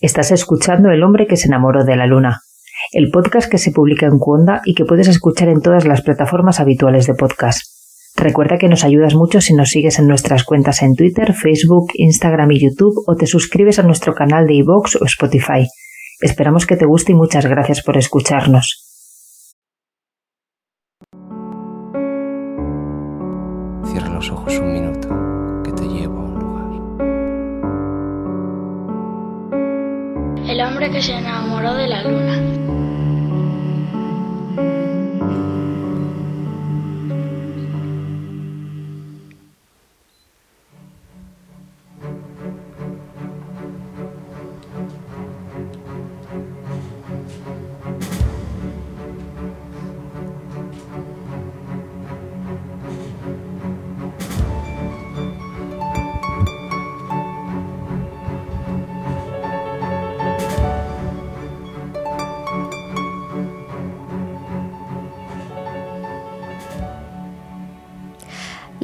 Estás escuchando El hombre que se enamoró de la luna, el podcast que se publica en Cuonda y que puedes escuchar en todas las plataformas habituales de podcast. Recuerda que nos ayudas mucho si nos sigues en nuestras cuentas en Twitter, Facebook, Instagram y YouTube o te suscribes a nuestro canal de iVoox o Spotify. Esperamos que te guste y muchas gracias por escucharnos. Cierra los ojos un minuto, hombre que se enamoró de la luna.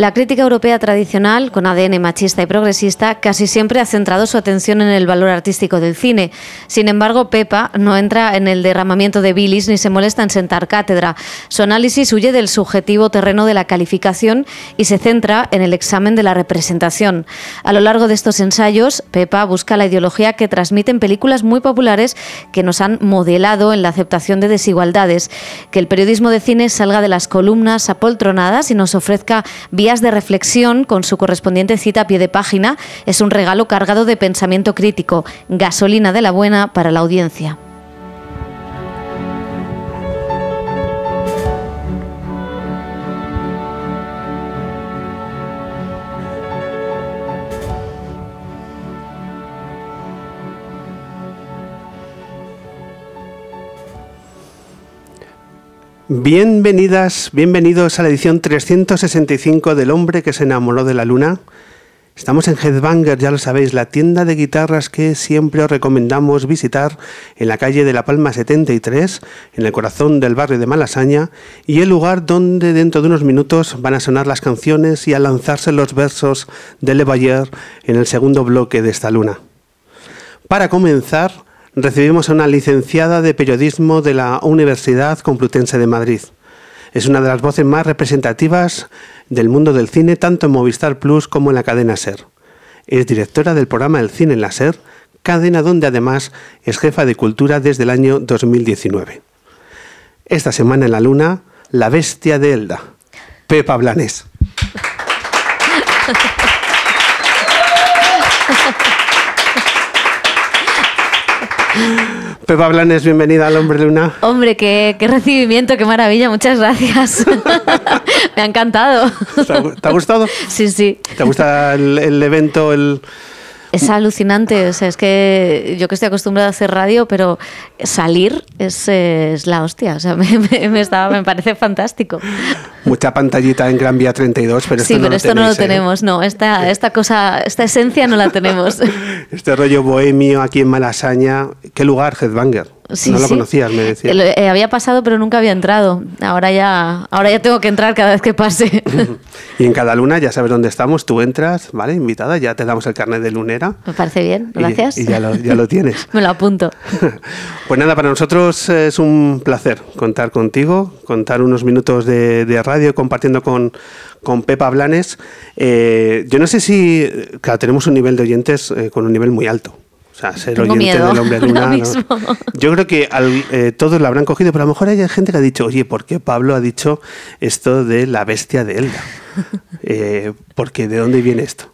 La crítica europea tradicional, con ADN machista y progresista, casi siempre ha centrado su atención en el valor artístico del cine. Sin embargo, Pepa no entra en el derramamiento de bilis ni se molesta en sentar cátedra. Su análisis huye del subjetivo terreno de la calificación y se centra en el examen de la representación. A lo largo de estos ensayos, Pepa busca la ideología que transmiten películas muy populares que nos han modelado en la aceptación de desigualdades, que el periodismo de cine salga de las columnas apoltronadas y nos ofrezca vías de reflexión con su correspondiente cita a pie de página es un regalo cargado de pensamiento crítico, gasolina de la buena para la audiencia. Bienvenidas, bienvenidos a la edición 365 del hombre que se enamoró de la luna. Estamos en Headbanger, ya lo sabéis, la tienda de guitarras que siempre os recomendamos visitar en la calle de La Palma 73, en el corazón del barrio de Malasaña, y el lugar donde dentro de unos minutos van a sonar las canciones y a lanzarse los versos de Le Bayer en el segundo bloque de esta luna. Para comenzar, recibimos a una licenciada de periodismo de la Universidad Complutense de Madrid. Es una de las voces más representativas del mundo del cine, tanto en Movistar Plus como en la cadena SER. Es directora del programa El Cine en la SER, cadena donde además es jefa de cultura desde el año 2019. Esta semana en la Luna, La Bestia de Elda, Pepa Blanes. Pepa Blanes, bienvenida al Hombre Luna. Hombre, qué, qué recibimiento, qué maravilla, muchas gracias. Me ha encantado. ¿Te ha, te ha gustado? Sí, sí. ¿Te gusta el, el evento, el, Es alucinante, o sea, es que yo que estoy acostumbrada a hacer radio, pero salir es, es la hostia, o sea, me, me, me estaba- me parece fantástico. mucha pantallita en Gran Vía 32, pero esto sí, no pero lo esto no lo ¿eh? tenemos, no, esta, esta cosa, esta esencia no la tenemos. Este rollo bohemio aquí en Malasaña. ¿Qué lugar, Headbanger? Sí, no lo sí. conocías, me decías. Eh, había pasado, pero nunca había entrado. Ahora ya, ahora ya tengo que entrar cada vez que pase. Y en cada luna ya sabes dónde estamos, tú entras, ¿vale? Invitada, ya te damos el carnet de lunera. Me parece bien, y- gracias. Y, ya, lo, ya lo tienes. Me lo apunto. Pues nada, para nosotros es un placer contar contigo, contar unos minutos de, de radio compartiendo con, con Pepa Blanes. Eh, yo no sé si, claro, tenemos un nivel de oyentes eh, con un nivel muy alto. Sea, ser Tengo oyente miedo del hombre luna. ahora ¿no? mismo. Yo creo que al- eh, todos lo habrán cogido, pero a lo mejor hay gente que ha dicho, oye, ¿por qué Pablo ha dicho esto de la bestia de Elda? Eh, porque ¿de dónde viene esto?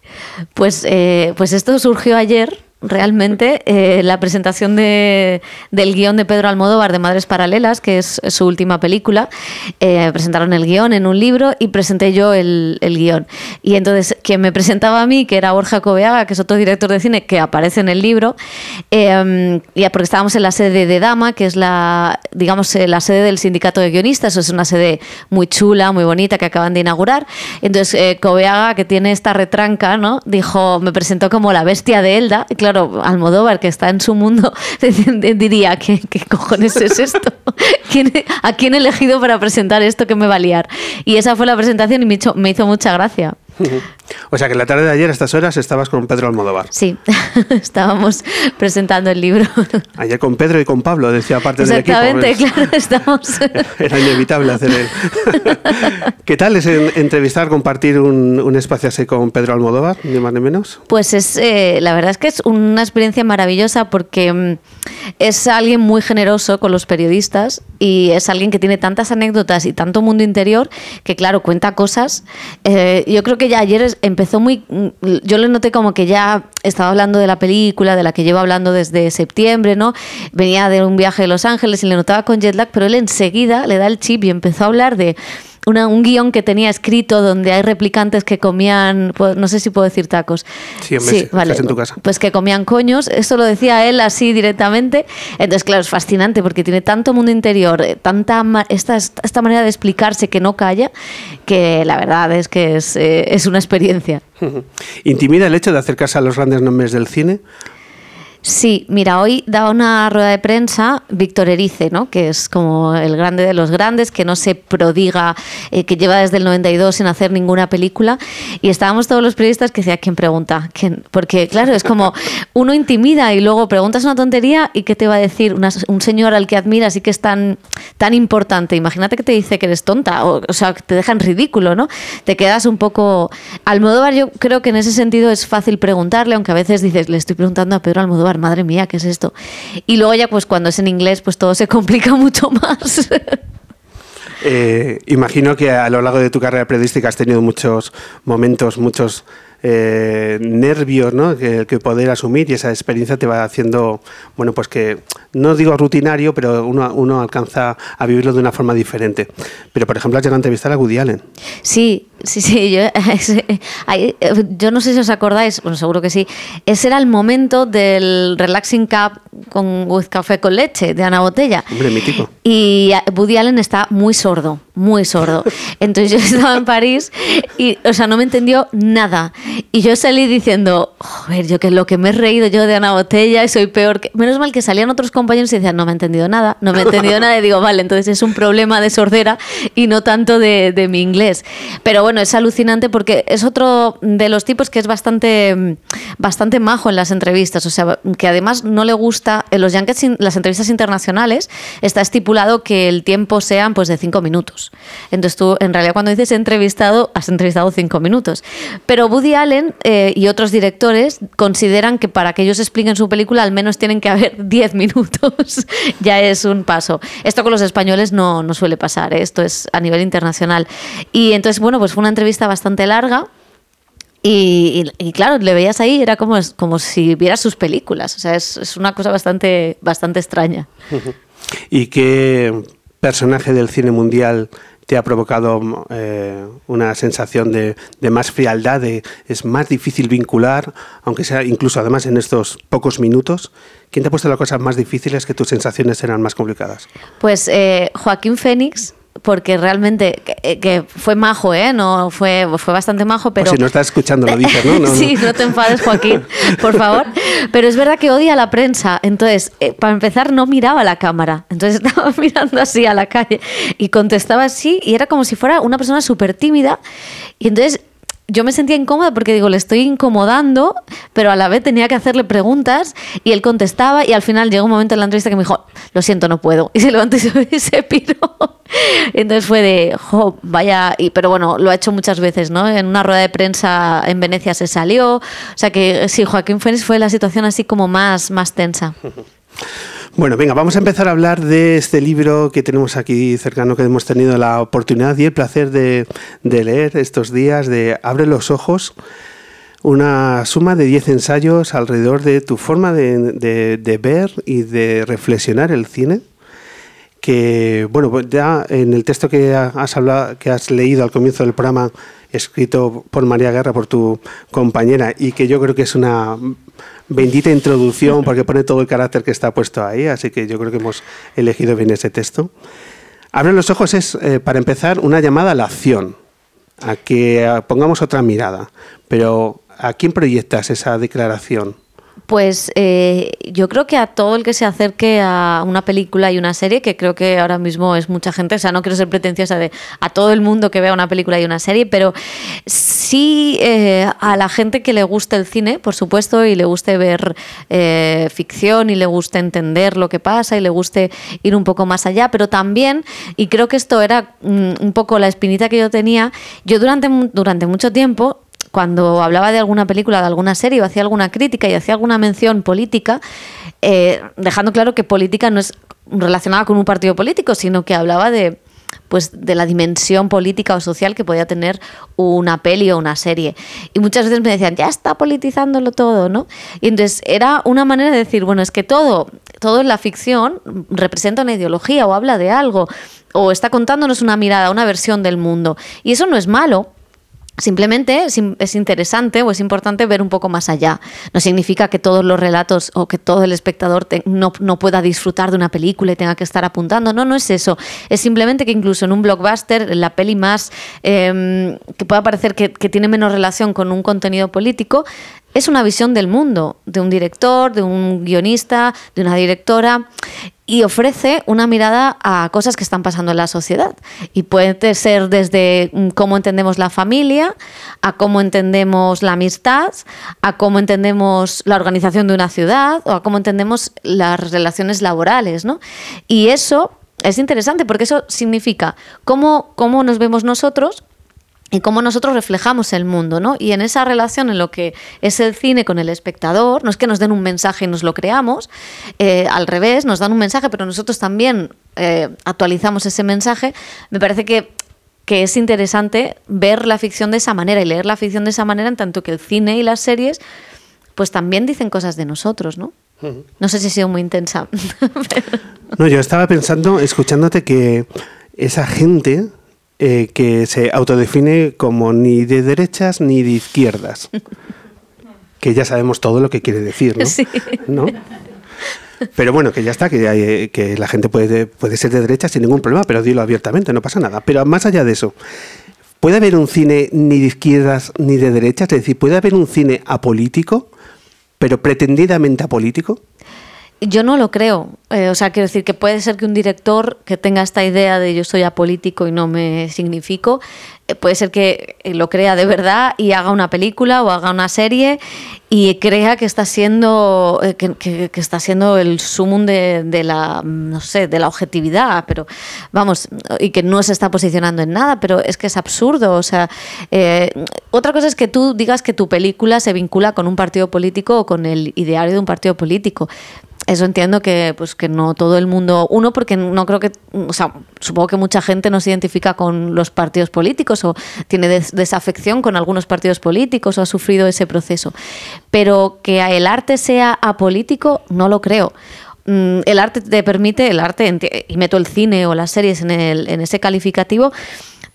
Pues, eh, pues esto surgió ayer. Realmente, eh, la presentación de- del guion de Pedro Almodóvar de Madres Paralelas, que es su última película, eh, presentaron el guion en un libro y presenté yo el, el guion. Y entonces, quien me presentaba a mí, que era Borja Coveaga, que es otro director de cine que aparece en el libro, eh, y porque estábamos en la sede de Dama, que es la, digamos, eh, la sede del sindicato de guionistas, es una sede muy chula, muy bonita, que acaban de inaugurar. Entonces, eh, Coveaga, que tiene esta retranca, ¿no? Dijo, me presentó como la bestia de Elda. Y claro, Almodóvar, que está en su mundo, diría, ¿qué, qué cojones es esto? ¿Quién- ¿A quién he elegido para presentar esto que me va a liar? Y esa fue la presentación y me hizo, me hizo mucha gracia. O sea que la tarde de ayer a estas horas estabas con Pedro Almodóvar. Sí, estábamos presentando el libro. Ayer con Pedro y con Pablo, decía parte del equipo. Exactamente, claro, estamos. Era inevitable hacer el. ¿Qué tal es en- entrevistar, compartir un, un espacio así con Pedro Almodóvar, ni más ni menos? Pues es, eh, la verdad es que es una experiencia maravillosa porque mm, es alguien muy generoso con los periodistas y es alguien que tiene tantas anécdotas y tanto mundo interior que, claro, cuenta cosas. Eh, yo creo que ya ayer empezó muy. mm, Yo le noté como que ya estaba hablando de la película, de la que llevo hablando desde septiembre, ¿no? Venía de un viaje de Los Ángeles y le notaba con jet lag, pero él enseguida le da el chip y empezó a hablar de una- un guion que tenía escrito donde hay replicantes que comían, pues, no sé si puedo decir tacos. Sí, hombre, sí, estás en tu casa. Pues que comían coños, eso lo decía él así directamente. Entonces, claro, es fascinante porque tiene tanto mundo interior, eh, tanta ma- esta, esta manera de explicarse que no calla, que la verdad es que es, eh, es una experiencia. ¿Intimida el hecho de acercarse a los grandes nombres del cine? Sí, mira, hoy daba una rueda de prensa Víctor Erice, ¿no? que es como el grande de los grandes, que no se prodiga, eh, que lleva desde el 92 sin hacer ninguna película. Y estábamos todos los periodistas que decía, ¿quién pregunta? ¿Quién? Porque, claro, es como uno intimida y luego preguntas una tontería y ¿qué te va a decir Una- un señor al que admiras y que es tan, tan importante? Imagínate que te dice que eres tonta, o, o sea, que te deja en ridículo, ¿no? Te quedas un poco... Almodóvar yo creo que en ese sentido es fácil preguntarle, aunque a veces dices, le estoy preguntando a Pedro Almodóvar, madre mía, ¿qué es esto? Y luego ya pues cuando es en inglés pues todo se complica mucho más. Eh, imagino que a lo largo de tu carrera periodística has tenido muchos momentos, muchos eh, nervios ¿no? que, que poder asumir y esa experiencia te va haciendo, bueno, pues que no digo rutinario, pero uno, uno alcanza a vivirlo de una forma diferente. Pero, por ejemplo, has llegado a entrevistar a Woody Allen. Sí, sí, sí. Yo, eh, no sé si os acordáis, bueno, seguro que sí. Ese era el momento del Relaxing Cup con with café con leche de Ana Botella. Hombre, mítico. Y Woody Allen está muy sordo, muy sordo. Entonces yo estaba en París y, o sea, no me entendió nada. Y yo salí diciendo, joder, yo que lo que me he reído yo de Ana Botella y soy peor que... Menos mal que salían otros compañeros y decían, no me he entendido nada, no me he entendido nada. Y digo, vale, entonces es un problema de sordera y no tanto de, de mi inglés. Pero bueno, es alucinante porque es otro de los tipos que es bastante, bastante majo en las entrevistas. O sea, que además no le gusta, en los Yankees, las entrevistas internacionales, está estipulado que el tiempo sean pues de cinco minutos. Entonces tú, en realidad, cuando dices entrevistado, has entrevistado cinco minutos. Pero Woody Allen eh, y otros directores consideran que para que ellos expliquen su película al menos tienen que haber 10 minutos. ya es un paso. Esto con los españoles no, no suele pasar, ¿eh? esto es a nivel internacional. Y entonces, bueno, pues fue una entrevista bastante larga. Y, claro, le veías ahí, era como, como si vieras sus películas. O sea, es, es una cosa bastante, bastante extraña. ¿Y qué personaje del cine mundial te ha provocado eh, una sensación de, más frialdad, es más difícil vincular, aunque sea incluso además en estos pocos minutos? ¿Quién te ha puesto las cosas más difíciles que tus sensaciones eran más complicadas? Pues eh, Joaquín Fénix, porque realmente que, que, fue majo, ¿eh? No, fue, fue bastante majo, pero... Pues si no estás escuchando lo dices, ¿no? no sí, no te enfades, Joaquín, por favor. Pero es verdad que odia la prensa. Entonces, eh, para empezar, no miraba la cámara. Entonces estaba mirando así a la calle y contestaba así y era como si fuera una persona súper tímida. Y entonces yo me sentía incómoda porque digo, le estoy incomodando, pero a la vez tenía que hacerle preguntas y él contestaba y al final llegó un momento en la entrevista que me dijo, lo siento, no puedo. Y se levantó y se, piró. Entonces fue de, jo, vaya, y, pero bueno, lo ha hecho muchas veces, ¿no? En una rueda de prensa en Venecia se salió. O sea que sí, Joaquín Fénix fue la situación así como más, más tensa. Bueno, venga, vamos a empezar a hablar de este libro que tenemos aquí cercano, que hemos tenido la oportunidad y el placer de, de leer estos días, de Abre los ojos, una suma de 10 ensayos alrededor de tu forma de, de, ver y de reflexionar el cine que bueno pues ya en el texto que has hablado que has leído al comienzo del programa escrito por María Guerra por tu compañera y que yo creo que es una bendita introducción porque pone todo el carácter que está puesto ahí así que yo creo que hemos elegido bien ese texto. Abre los ojos es eh, para empezar una llamada a la acción a que pongamos otra mirada. Pero a quién proyectas esa declaración Pues eh, yo creo que a todo el que se acerque a una película y una serie, que creo que ahora mismo es mucha gente, o sea, no quiero ser pretenciosa de a todo el mundo que vea una película y una serie, pero sí eh, a la gente que le guste el cine, por supuesto, y le guste ver eh, ficción y le guste entender lo que pasa y le guste ir un poco más allá, pero también, y creo que esto era mm, un poco la espinita que yo tenía, yo durante, durante mucho tiempo cuando hablaba de alguna película, de alguna serie, o hacía alguna crítica y hacía alguna mención política, eh, dejando claro que política no es relacionada con un partido político, sino que hablaba de pues de la dimensión política o social que podía tener una peli o una serie. Y muchas veces me decían, ya está politizándolo todo, ¿no? Y entonces era una manera de decir, bueno, es que todo, todo en la ficción representa una ideología o habla de algo, o está contándonos una mirada, una versión del mundo. Y eso no es malo, Simplemente es interesante o es importante ver un poco más allá. No significa que todos los relatos o que todo el espectador no, pueda disfrutar de una película y tenga que estar apuntando. No, no es eso. Es simplemente que incluso en un blockbuster, la peli más em, que pueda parecer que, que tiene menos relación con un contenido político, es una visión del mundo, de un director, de un guionista, de una directora y ofrece una mirada a cosas que están pasando en la sociedad. Y puede ser desde mm, cómo entendemos la familia, a cómo entendemos la amistad, a cómo entendemos la organización de una ciudad o a cómo entendemos las relaciones laborales. ¿no? Y eso es interesante porque eso significa cómo, cómo nos vemos nosotros y cómo nosotros reflejamos el mundo, ¿no? Y en esa relación en lo que es el cine con el espectador, no es que nos den un mensaje y nos lo creamos, eh, al revés, nos dan un mensaje, pero nosotros también eh, actualizamos ese mensaje, me parece que, que es interesante ver la ficción de esa manera y leer la ficción de esa manera, en tanto que el cine y las series, pues también dicen cosas de nosotros, ¿no? No sé si he sido muy intensa. no, yo estaba pensando, escuchándote, que esa gente eh, que se autodefine como ni de derechas ni de izquierdas. que ya sabemos todo lo que quiere decir, ¿no? Pero bueno, que ya está, que, hay, que la gente puede, puede ser de derecha sin ningún problema, pero dilo abiertamente, no pasa nada. Pero más allá de eso, ¿puede haber un cine ni de izquierdas ni de derechas? Es decir, ¿puede haber un cine apolítico, pero pretendidamente apolítico? Yo no lo creo. Eh, o sea, quiero decir que puede ser que un director que tenga esta idea de yo soy apolítico y no me significo, eh, puede ser que eh, lo crea de verdad y haga una película o haga una serie y crea que está siendo que, está siendo el sumum de, la no sé de la objetividad pero vamos y que no se está posicionando en nada pero es que es absurdo o sea otra cosa es que tú digas que tu película se vincula con un partido político o con el ideario de un partido político eso entiendo que pues que no todo el mundo uno porque no creo que o sea supongo que mucha gente no se identifica con los partidos políticos o tiene desafección con algunos partidos políticos o ha sufrido ese proceso. Pero que el arte sea apolítico no lo creo. Mm, el arte te permite el arte y meto el cine o las series en, el, en ese calificativo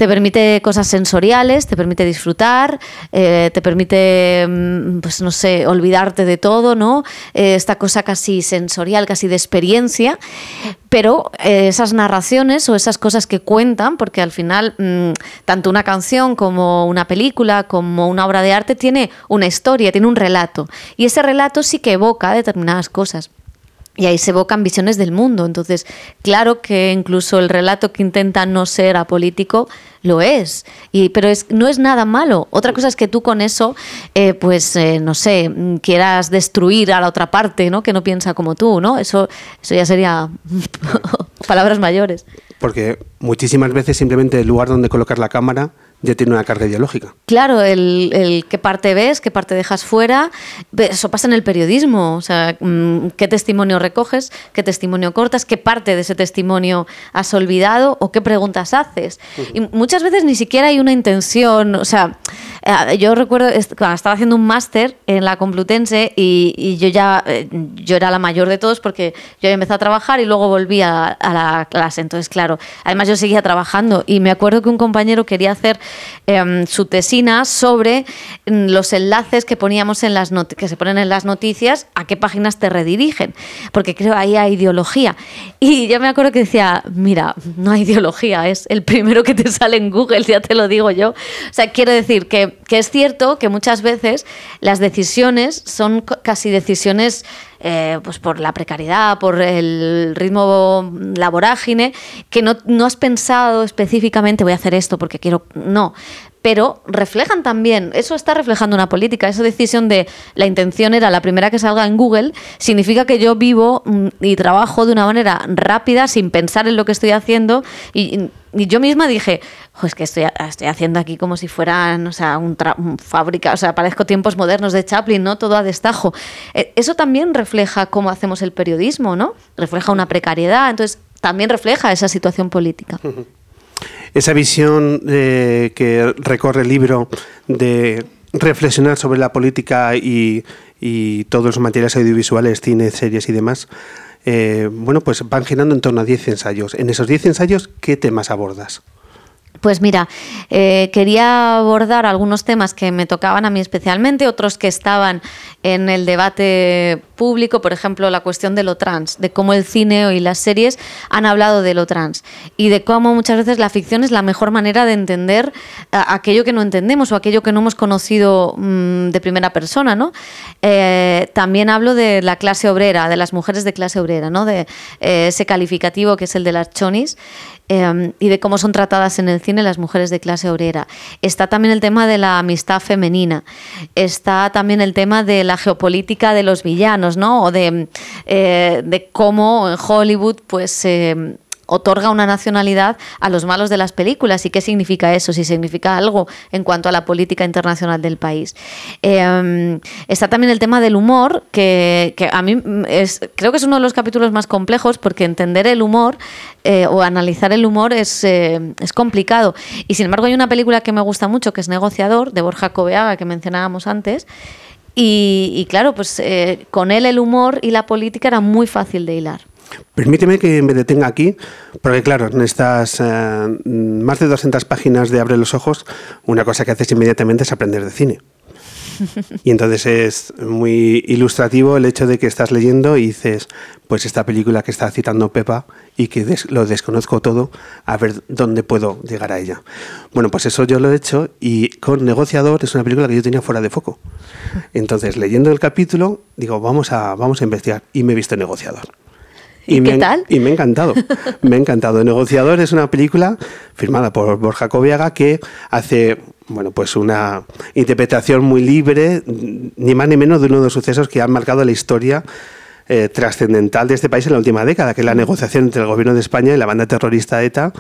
te permite cosas sensoriales, te permite disfrutar, eh, te permite, mm, pues no sé, olvidarte de todo, ¿no? Eh, esta cosa casi sensorial, casi de experiencia, pero eh, esas narraciones o esas cosas que cuentan, porque al final mm, tanto una canción como una película, como una obra de arte tiene una historia, tiene un relato, y ese relato sí que evoca determinadas cosas. Y ahí se evocan visiones del mundo. Entonces, claro que incluso el relato que intenta no ser apolítico lo es. Y, pero es, no es nada malo. Otra cosa es que tú con eso, eh, pues, eh, no sé, quieras destruir a la otra parte, ¿no? Que no piensa como tú, ¿no? Eso, eso ya sería palabras mayores. Porque muchísimas veces simplemente el lugar donde colocar la cámara ya tiene una carga ideológica. Claro, el, qué parte ves, qué parte dejas fuera, eso pasa en el periodismo, o sea, mm, qué testimonio recoges, qué testimonio cortas, qué parte de ese testimonio has olvidado o qué preguntas haces. Y muchas veces ni siquiera hay una intención, o sea, eh, yo recuerdo, estaba haciendo un máster en la Complutense y, yo ya, eh, yo era la mayor de todos porque yo había a trabajar y luego volví a, a la clase, entonces claro, además yo seguía trabajando y me acuerdo que un compañero quería hacer Em, su tesina sobre mm, los enlaces que poníamos en las que se ponen en las noticias, a qué páginas te redirigen, porque creo ahí hay ideología. Y yo me acuerdo que decía, mira, no hay ideología, es el primero que te sale en Google, ya te lo digo yo. O sea, quiero decir que que, es cierto que muchas veces las decisiones son casi decisiones eh, pues por la precariedad, por el ritmo laborágine, que no, no has pensado específicamente voy a hacer esto porque quiero. No. Pero reflejan también, eso está reflejando una política, esa decisión de la intención era la primera que salga en Google, significa que yo vivo mm, y trabajo de una manera rápida, sin pensar en lo que estoy haciendo. Y, yo misma dije, "Jo, es que estoy, haciendo aquí como si fueran, o un, un fábrica, o sea, parezco tiempos modernos de Chaplin, ¿no? Todo a destajo. Eh, Eso también refleja cómo hacemos el periodismo, ¿no? Refleja una precariedad, entonces también refleja esa situación política. Esa visión eh, que recorre el libro de reflexionar sobre la política y, todos los materiales audiovisuales, cine, series y demás, eh, bueno, pues van girando en torno a 10 ensayos. En esos 10 ensayos, ¿qué temas abordas? Pues mira, eh, quería abordar algunos temas que me tocaban a mí especialmente, otros que estaban en el debate público, por ejemplo, la cuestión de lo trans, de cómo el cine y las series han hablado de lo trans y de cómo muchas veces la ficción es la mejor manera de entender a- aquello que no entendemos o aquello que no hemos conocido mm, de primera persona, ¿no? Eh, también hablo de la clase obrera, de las mujeres de clase obrera, ¿no? De eh, ese calificativo que es el de las chonis eh, y de cómo son tratadas en el cine las mujeres de clase obrera. Está también el tema de la amistad femenina. Está también el tema de la geopolítica de los villanos, ¿no? O de, eh, de cómo en Hollywood, pues. Otorga una nacionalidad a los malos de las películas y qué significa eso, si significa algo en cuanto a la política internacional del país. Eh, está también el tema del humor, que, que a mí es, creo que es uno de los capítulos más complejos porque entender el humor eh, o analizar el humor es, eh, es complicado. Y sin embargo hay una película que me gusta mucho, que es Negociador, de Borja Coveaga, que mencionábamos antes. Y, y claro, pues eh, con él el humor y la política era muy fácil de hilar. Permíteme que me detenga aquí, porque claro, en estas eh, más de 200 páginas de Abre los Ojos, una cosa que haces inmediatamente es aprender de cine. Y entonces es muy ilustrativo el hecho de que estás leyendo y dices, pues esta película que está citando Pepa y que des- lo desconozco todo, a ver dónde puedo llegar a ella. Bueno, pues eso yo lo he hecho y con Negociador es una película que yo tenía fuera de foco. Entonces, leyendo el capítulo, digo, vamos a, vamos a investigar y me he visto Negociador. ¿Y me qué ha- tal? Y me ha encantado. Me ha encantado. Negociador es una película firmada por Borja Coviaga que hace bueno, pues una interpretación muy libre, ni más ni menos de uno de los sucesos que han marcado la historia eh, trascendental de este país en la última década, que es la negociación entre el gobierno de España y la banda terrorista ETA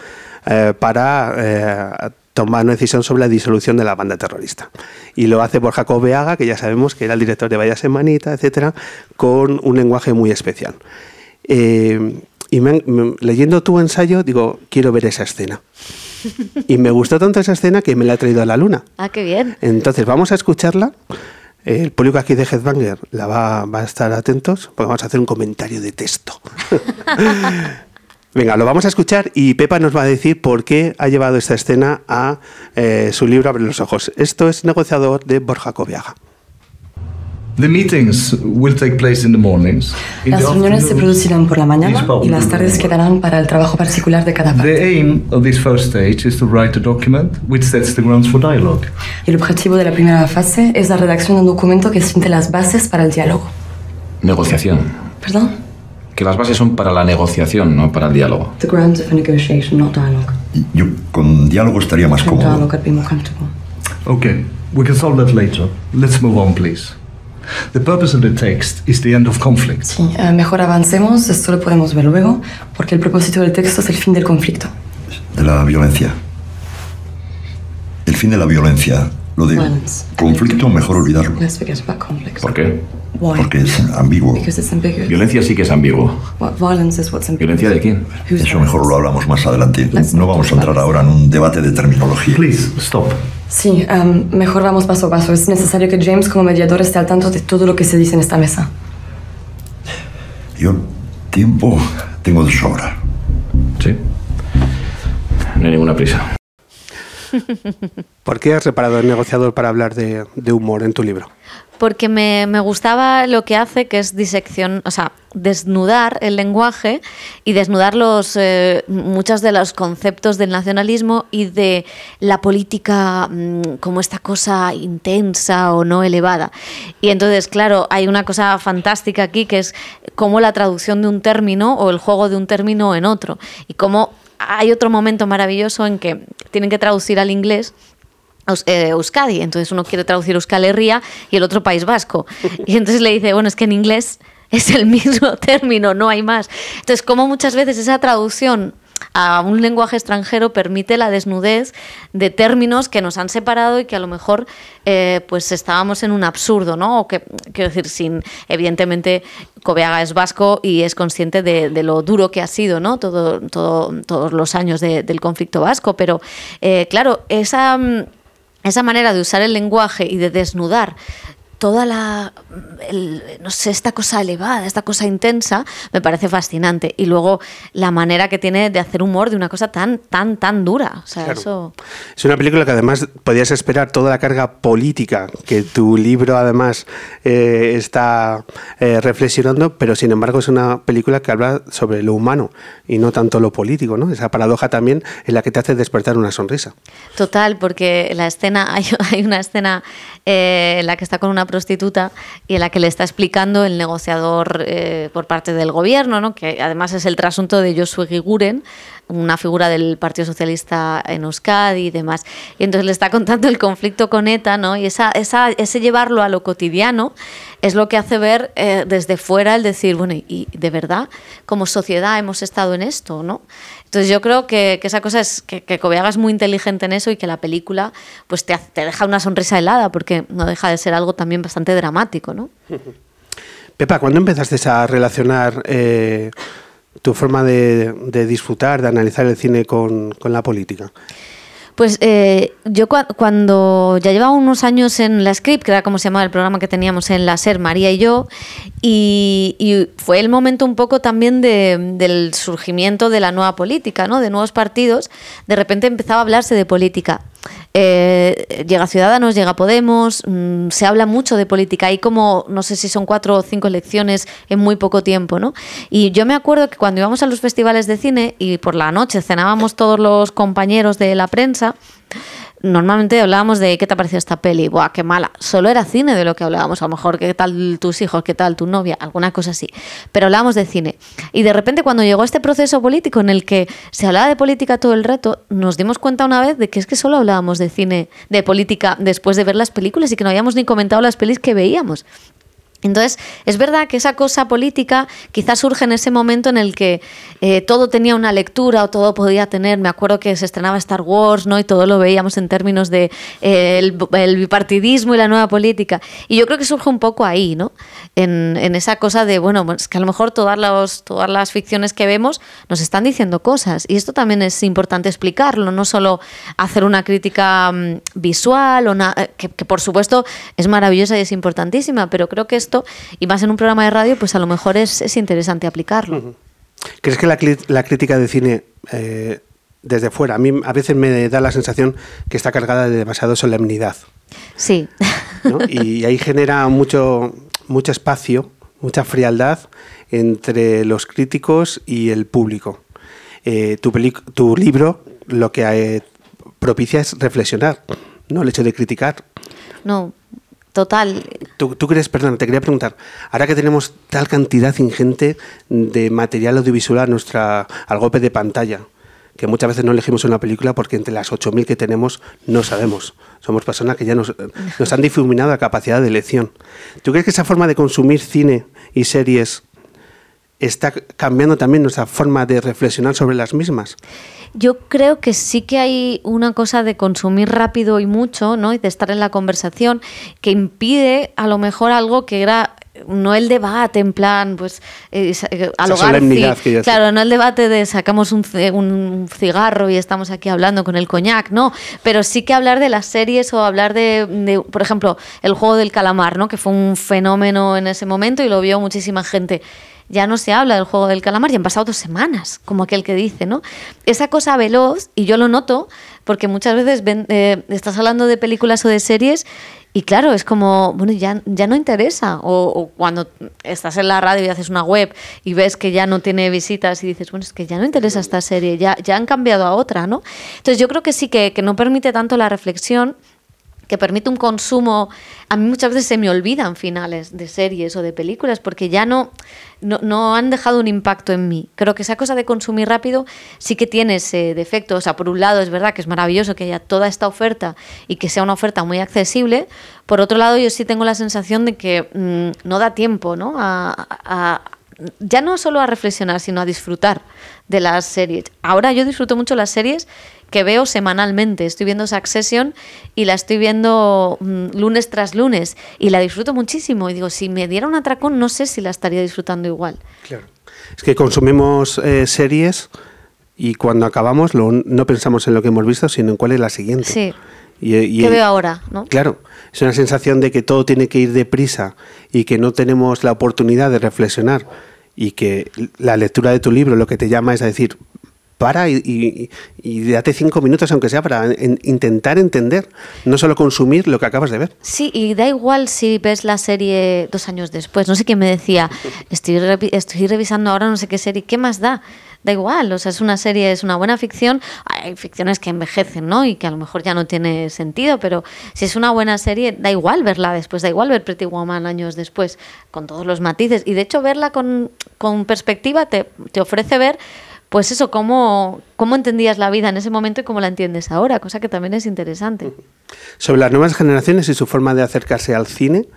eh, para eh, tomar una decisión sobre la disolución de la banda terrorista. Y lo hace Borja Coveaga, que ya sabemos que era el director de Vaya Semanita, etcétera, con un lenguaje muy especial. Eh, y me han- me- leyendo tu ensayo, digo, quiero ver esa escena. Y me gustó tanto esa escena que me la he traído a la luna. Ah, qué bien. Entonces, vamos a escucharla. El público aquí de Headbanger la va, va a estar atentos porque vamos a hacer un comentario de texto. Venga, lo vamos a escuchar y Pepa nos va a decir por qué ha llevado esta escena a eh, su libro Abre los Ojos. Esto es Negociador de Borja Coviaga. The meetings will take place in the mornings. In Las the reuniones se producirán por la mañana y las tardes quedarán para el trabajo particular de cada parte. The aim of this first stage is to write a document which sets the grounds for dialogue. Y el objetivo de la primera fase es la redacción de un documento que siente las bases para el diálogo. Negociación. ¿Perdón? Que las bases son para la negociación, no para el diálogo. The grounds of a negotiation, not dialogue. Yo con diálogo estaría más cómodo. dialogue, I'd be more comfortable. Okay, we can solve that later. Let's move on, please. The purpose of the text is the end of conflict. Sí, eh, mejor avancemos, esto lo podemos ver luego, porque el propósito del texto es el fin del conflicto. De la violencia. El fin de la violencia. Lo de Violence. conflicto, mejor olvidarlo. Let's forget about conflict. ¿Por qué? Why? Porque es ambiguo. Because it's ambiguous. Violencia sí que es ambiguo. What violence is what's ambiguous. ¿Violencia de quién? Who's Eso mejor lo hablamos más adelante. Let's No vamos a entrar ahora en un debate de terminología. Please, stop. Sí, em, mejor vamos paso a paso. Es necesario que James como mediador esté al tanto de todo lo que se dice en esta mesa. Yo tiempo tengo de sobra. Sí. No hay ninguna prisa. ¿Por qué has reparado el negociador para hablar de, humor en tu libro? porque me, me, gustaba lo que hace, que es disección, o sea, desnudar el lenguaje y desnudar los, eh, muchos de los conceptos del nacionalismo y de la política mmm, como esta cosa intensa o no elevada. Y entonces, claro, hay una cosa fantástica aquí que es cómo la traducción de un término o el juego de un término en otro. Y cómo hay otro momento maravilloso en que tienen que traducir al inglés eh, Euskadi. Entonces uno quiere traducir Euskal Herria y el otro País Vasco. Y entonces le dice, bueno, es que en inglés es el mismo término, no hay más. Entonces, como muchas veces esa traducción a un lenguaje extranjero permite la desnudez de términos que nos han separado y que a lo mejor eh, pues estábamos en un absurdo, ¿no? O que, quiero decir, sin, evidentemente, Cobeaga es vasco y es consciente de, de lo duro que ha sido, ¿no? Todo, todo, todos los años de, del conflicto vasco, pero eh, claro, esa esa manera de usar el lenguaje y de desnudar toda la, el, no sé, esta cosa elevada, esta cosa intensa, me parece fascinante. Y luego la manera que tiene de hacer humor de una cosa tan, tan, tan dura. O sea, Claro. eso... Es una película que además podías esperar toda la carga política que tu libro además eh, está eh, reflexionando, pero sin embargo es una película que habla sobre lo humano y no tanto lo político, ¿no? Esa paradoja también en la que te hace despertar una sonrisa. Total, porque la escena, hay, hay una escena eh, en la que está con una prostituta y en la que le está explicando el negociador eh, por parte del gobierno, ¿no? que además es el trasunto de Josué Giguren, una figura del Partido Socialista en Euskadi y demás. Y entonces le está contando el conflicto con ETA, ¿no? Y esa, esa, ese llevarlo a lo cotidiano es lo que hace ver eh, desde fuera el decir, bueno, y, y de verdad, como sociedad hemos estado en esto, ¿no? Entonces yo creo que, esa cosa es que, que Cobeaga es muy inteligente en eso y que la película pues te, te deja una sonrisa helada porque no deja de ser algo también bastante dramático, ¿no? Pepa, ¿cuándo empezaste a relacionar eh, tu forma de, de disfrutar, de analizar el cine con, con la política? Pues eh, yo cua- cuando ya llevaba unos años en la Script, que era como se llamaba el programa que teníamos en la SER, María y yo, y, y fue el momento un poco también de- del surgimiento de la nueva política, ¿no? de nuevos partidos, de repente empezaba a hablarse de política. Eh, llega Ciudadanos, llega Podemos, mm, se habla mucho de política. Hay como, no sé si son cuatro o cinco elecciones en muy poco tiempo, ¿no? Y yo me acuerdo que cuando íbamos a los festivales de cine y por la noche cenábamos todos los compañeros de la prensa, normalmente hablábamos de qué te ha parecido esta peli, buah, qué mala. Solo era cine de lo que hablábamos, a lo mejor qué tal tus hijos, qué tal tu novia, alguna cosa así. Pero hablábamos de cine. Y de repente cuando llegó este proceso político en el que se hablaba de política todo el rato, nos dimos cuenta una vez de que es que solo hablábamos de cine, de política después de ver las películas y que no habíamos ni comentado las pelis que veíamos. Entonces, es verdad que esa cosa política quizás surge en ese momento en el que eh, todo tenía una lectura o todo podía tener. Me acuerdo que se estrenaba Star Wars, ¿no? Y todo lo veíamos en términos de eh, el, el bipartidismo y la nueva política. Y yo creo que surge un poco ahí, ¿no? En, esa cosa de, bueno, pues que a lo mejor todas, los, todas las ficciones que vemos nos están diciendo cosas. Y esto también es importante explicarlo, no solo hacer una crítica mm, visual, o na- eh, que, que por supuesto es maravillosa y es importantísima, pero creo que esto, y más en un programa de radio, pues a lo mejor es, es interesante aplicarlo. ¿Crees que la, crítica de cine eh, desde fuera, a mí a veces me da la sensación que está cargada de demasiada solemnidad? Sí. ¿no? Y ahí genera mucho, mucho espacio, mucha frialdad entre los críticos y el público. Eh, tu libro lo que eh, propicia es reflexionar, no el hecho de criticar. No, total. ¿Tú, crees, perdón, te quería preguntar, ahora que tenemos tal cantidad ingente de material audiovisual a nuestra, al golpe de pantalla, que muchas veces no elegimos una película porque entre las 8.000 que tenemos no sabemos. Somos personas que ya nos, nos han difuminado la capacidad de elección. ¿Tú crees que esa forma de consumir cine y series está cambiando también nuestra forma de reflexionar sobre las mismas? Yo creo que sí que hay una cosa de consumir rápido y mucho, ¿no? Y de estar en la conversación que impide a lo mejor algo que era no el debate en plan pues eh, sa- eh, decía. claro no el debate de sacamos un, un cigarro y estamos aquí hablando con el coñac no pero sí que hablar de las series o hablar de, de, por ejemplo el juego del calamar no que fue un fenómeno en ese momento y lo vio muchísima gente ya no se habla del juego del calamar y han pasado dos semanas, como aquel que dice, ¿no? Esa cosa veloz, y yo lo noto, porque muchas veces ven- eh, estás hablando de películas o de series y claro, es como, bueno, ya, ya no interesa. O, o cuando estás en la radio y haces una web y ves que ya no tiene visitas y dices, bueno, es que ya no interesa esta serie, ya, ya han cambiado a otra, ¿no? Entonces yo creo que sí que, que no permite tanto la reflexión que permite un consumo. A mí muchas veces se me olvidan finales de series o de películas porque ya no, no, han dejado un impacto en mí. Creo que esa cosa de consumir rápido sí que tiene ese defecto. O sea, por un lado es verdad que es maravilloso que haya toda esta oferta y que sea una oferta muy accesible. Por otro lado, yo sí tengo la sensación de que mm, no da tiempo ¿no? A, a- ya no solo a reflexionar, sino a disfrutar de las series. Ahora yo disfruto mucho las series que veo semanalmente. Estoy viendo Succession y la estoy viendo mm, lunes tras lunes y la disfruto muchísimo. Y digo, si me diera un atracón, no sé si la estaría disfrutando igual. Claro. Es que consumimos eh, series y cuando acabamos lo- no pensamos en lo que hemos visto, sino en cuál es la siguiente. Sí. Y, y- ¿Qué veo ahora? ¿no? Claro, es una sensación de que todo tiene que ir deprisa y que no tenemos la oportunidad de reflexionar y que la lectura de tu libro lo que te llama es a decir, para y, y, date cinco minutos aunque sea para en- intentar entender, no solo consumir lo que acabas de ver. Sí, y da igual si ves la serie dos años después. No sé quién me decía, estoy, estoy revisando ahora no sé qué serie, ¿qué más da? Da igual, o sea, es una serie, es una buena ficción. Hay ficciones que envejecen, ¿no? Y que a lo mejor ya no tiene sentido, pero si es una buena serie, da igual verla después, da igual ver Pretty Woman años después, con todos los matices. Y de hecho, verla con, con perspectiva te, te ofrece ver pues eso, cómo, cómo entendías la vida en ese momento y cómo la entiendes ahora, cosa que también es interesante. Sobre las nuevas generaciones y su forma de acercarse al cine,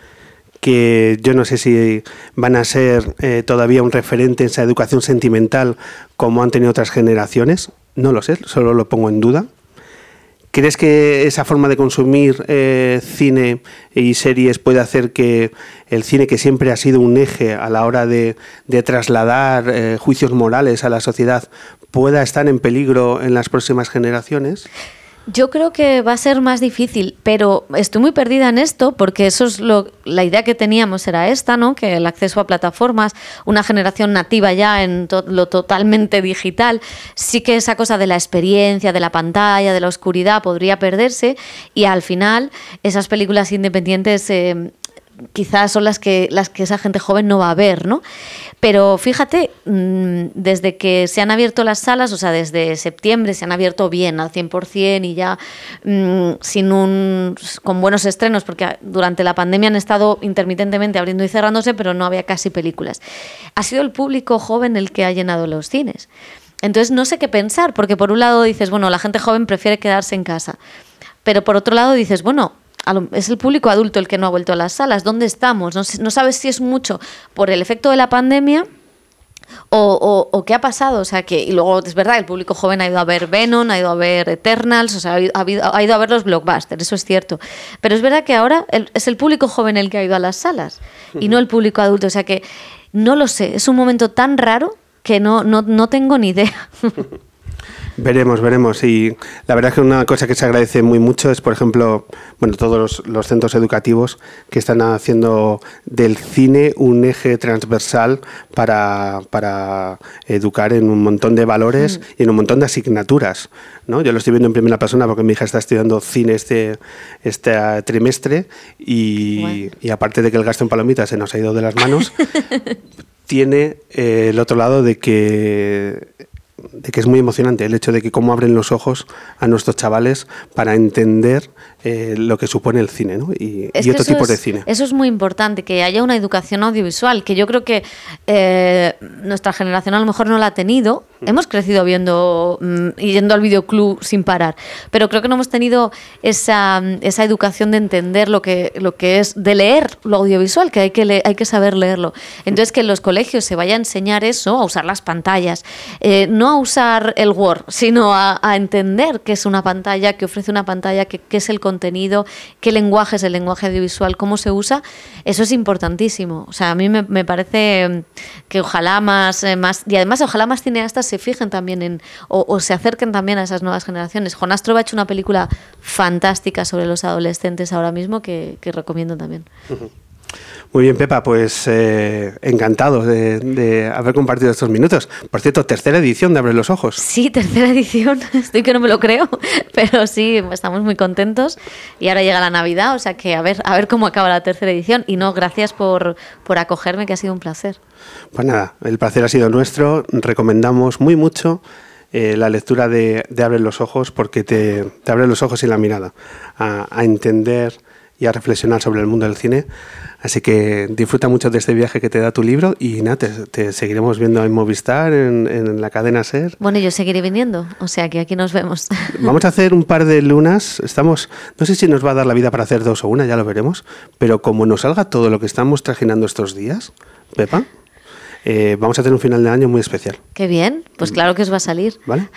que yo no sé si van a ser eh, todavía un referente en esa educación sentimental como han tenido otras generaciones, no lo sé, solo lo pongo en duda. ¿Crees que esa forma de consumir eh, cine y series puede hacer que el cine, que siempre ha sido un eje a la hora de, de trasladar eh, juicios morales a la sociedad, pueda estar en peligro en las próximas generaciones? Yo creo que va a ser más difícil, pero estoy muy perdida en esto porque eso es lo, la idea que teníamos era esta, ¿no? Que el acceso a plataformas, una generación nativa ya en to- lo totalmente digital, sí que esa cosa de la experiencia, de la pantalla, de la oscuridad podría perderse y al final esas películas independientes eh, quizás son las que, las que esa gente joven no va a ver, ¿no? Pero fíjate, mm, desde que se han abierto las salas, o sea, desde septiembre se han abierto bien al 100% y ya mm, sin un, con buenos estrenos, porque durante la pandemia han estado intermitentemente abriendo y cerrándose, pero no había casi películas. Ha sido el público joven el que ha llenado los cines. Entonces no sé qué pensar, porque por un lado dices, bueno, la gente joven prefiere quedarse en casa, pero por otro lado dices, bueno, es el público adulto el que no ha vuelto a las salas. ¿Dónde estamos? No, no sabes si es mucho por el efecto de la pandemia o, o- o qué ha pasado. O sea, que y luego es verdad, el público joven ha ido a ver Venom, ha ido a ver Eternals, o sea, ha ido, ha a ver los blockbusters, eso es cierto. Pero es verdad que ahora el- es el público joven el que ha ido a las salas y no el público adulto. O sea que no lo sé, es un momento tan raro que no, no, no tengo ni idea. Veremos, veremos. Y la verdad es que una cosa que se agradece muy mucho es, por ejemplo, bueno, todos los, los centros educativos que están haciendo del cine un eje transversal para, para educar en un montón de valores y en un montón de asignaturas. ¿no? Yo lo estoy viendo en primera persona porque mi hija está estudiando cine este, este trimestre y, y aparte de que el gasto en palomitas se nos ha ido de las manos, tiene eh, el otro lado de que de que es muy emocionante el hecho de que cómo abren los ojos a nuestros chavales para entender eh, lo que supone el cine ¿no? y, otro tipo es- de cine. Eso es muy importante, que haya una educación audiovisual, que yo creo que eh, nuestra generación a lo mejor no la ha tenido. Hemos crecido viendo mm, y yendo al videoclub sin parar, pero creo que no hemos tenido esa, esa educación de entender lo que, lo que es, de leer lo audiovisual, que hay que, hay que saber leerlo. Entonces, que en los colegios se vaya a enseñar eso, a usar las pantallas, eh, no a usar el Word, sino a, a entender qué es una pantalla, qué ofrece una pantalla, qué, qué es el contenido, qué lenguaje es el lenguaje audiovisual, cómo se usa, eso es importantísimo. O sea, a mí me, parece mm, que ojalá más, eh, más, y además ojalá más cineastas se fijen también en, o, o se acerquen también a esas nuevas generaciones. Jonás Trova ha hecho una película fantástica sobre los adolescentes ahora mismo que recomiendo también. Muy bien, Pepa, pues eh, encantado de, de haber compartido estos minutos. Por cierto, tercera edición de Abre los Ojos. Sí, tercera edición. Estoy que no me lo creo, pero sí, estamos muy contentos. Y ahora llega la Navidad, o sea que a ver, a ver cómo acaba la tercera edición. Y no, gracias por, por acogerme, que ha sido un placer. Pues nada, el placer ha sido nuestro. Recomendamos muy mucho eh, la lectura de, de Abre los Ojos porque te, te abre los ojos y la mirada a, a entender y a reflexionar sobre el mundo del cine. Así que disfruta mucho de este viaje que te da tu libro y nada, te, te seguiremos viendo en Movistar, en, en la cadena SER. Bueno, yo seguiré viniendo, o sea que aquí nos vemos. Vamos a hacer un par de lunas. Estamos, no sé si nos va a dar la vida para hacer dos o una, ya lo veremos. Pero como nos salga todo lo que estamos trajinando estos días, Pepa, eh, vamos a tener un final de año muy especial. Qué bien, pues claro que os va a salir. ¿Vale?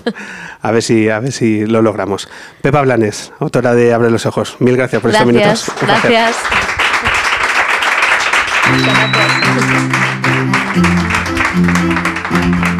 A ver si, a ver si lo logramos. Pepa Blanes, autora de Abre los Ojos. Mil gracias por estos minutos. Gracias, gracias.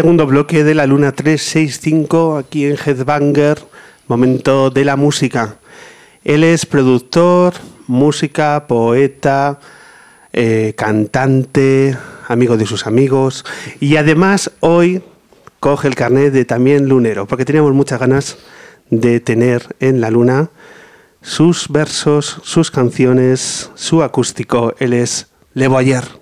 Segundo bloque de la Luna 365 aquí en Headbanger, momento de la música. Él es productor, música, poeta, eh, cantante, amigo de sus amigos y además hoy coge el carnet de también lunero, porque teníamos muchas ganas de tener en la luna sus versos, sus canciones, su acústico. Él es Le Boyer.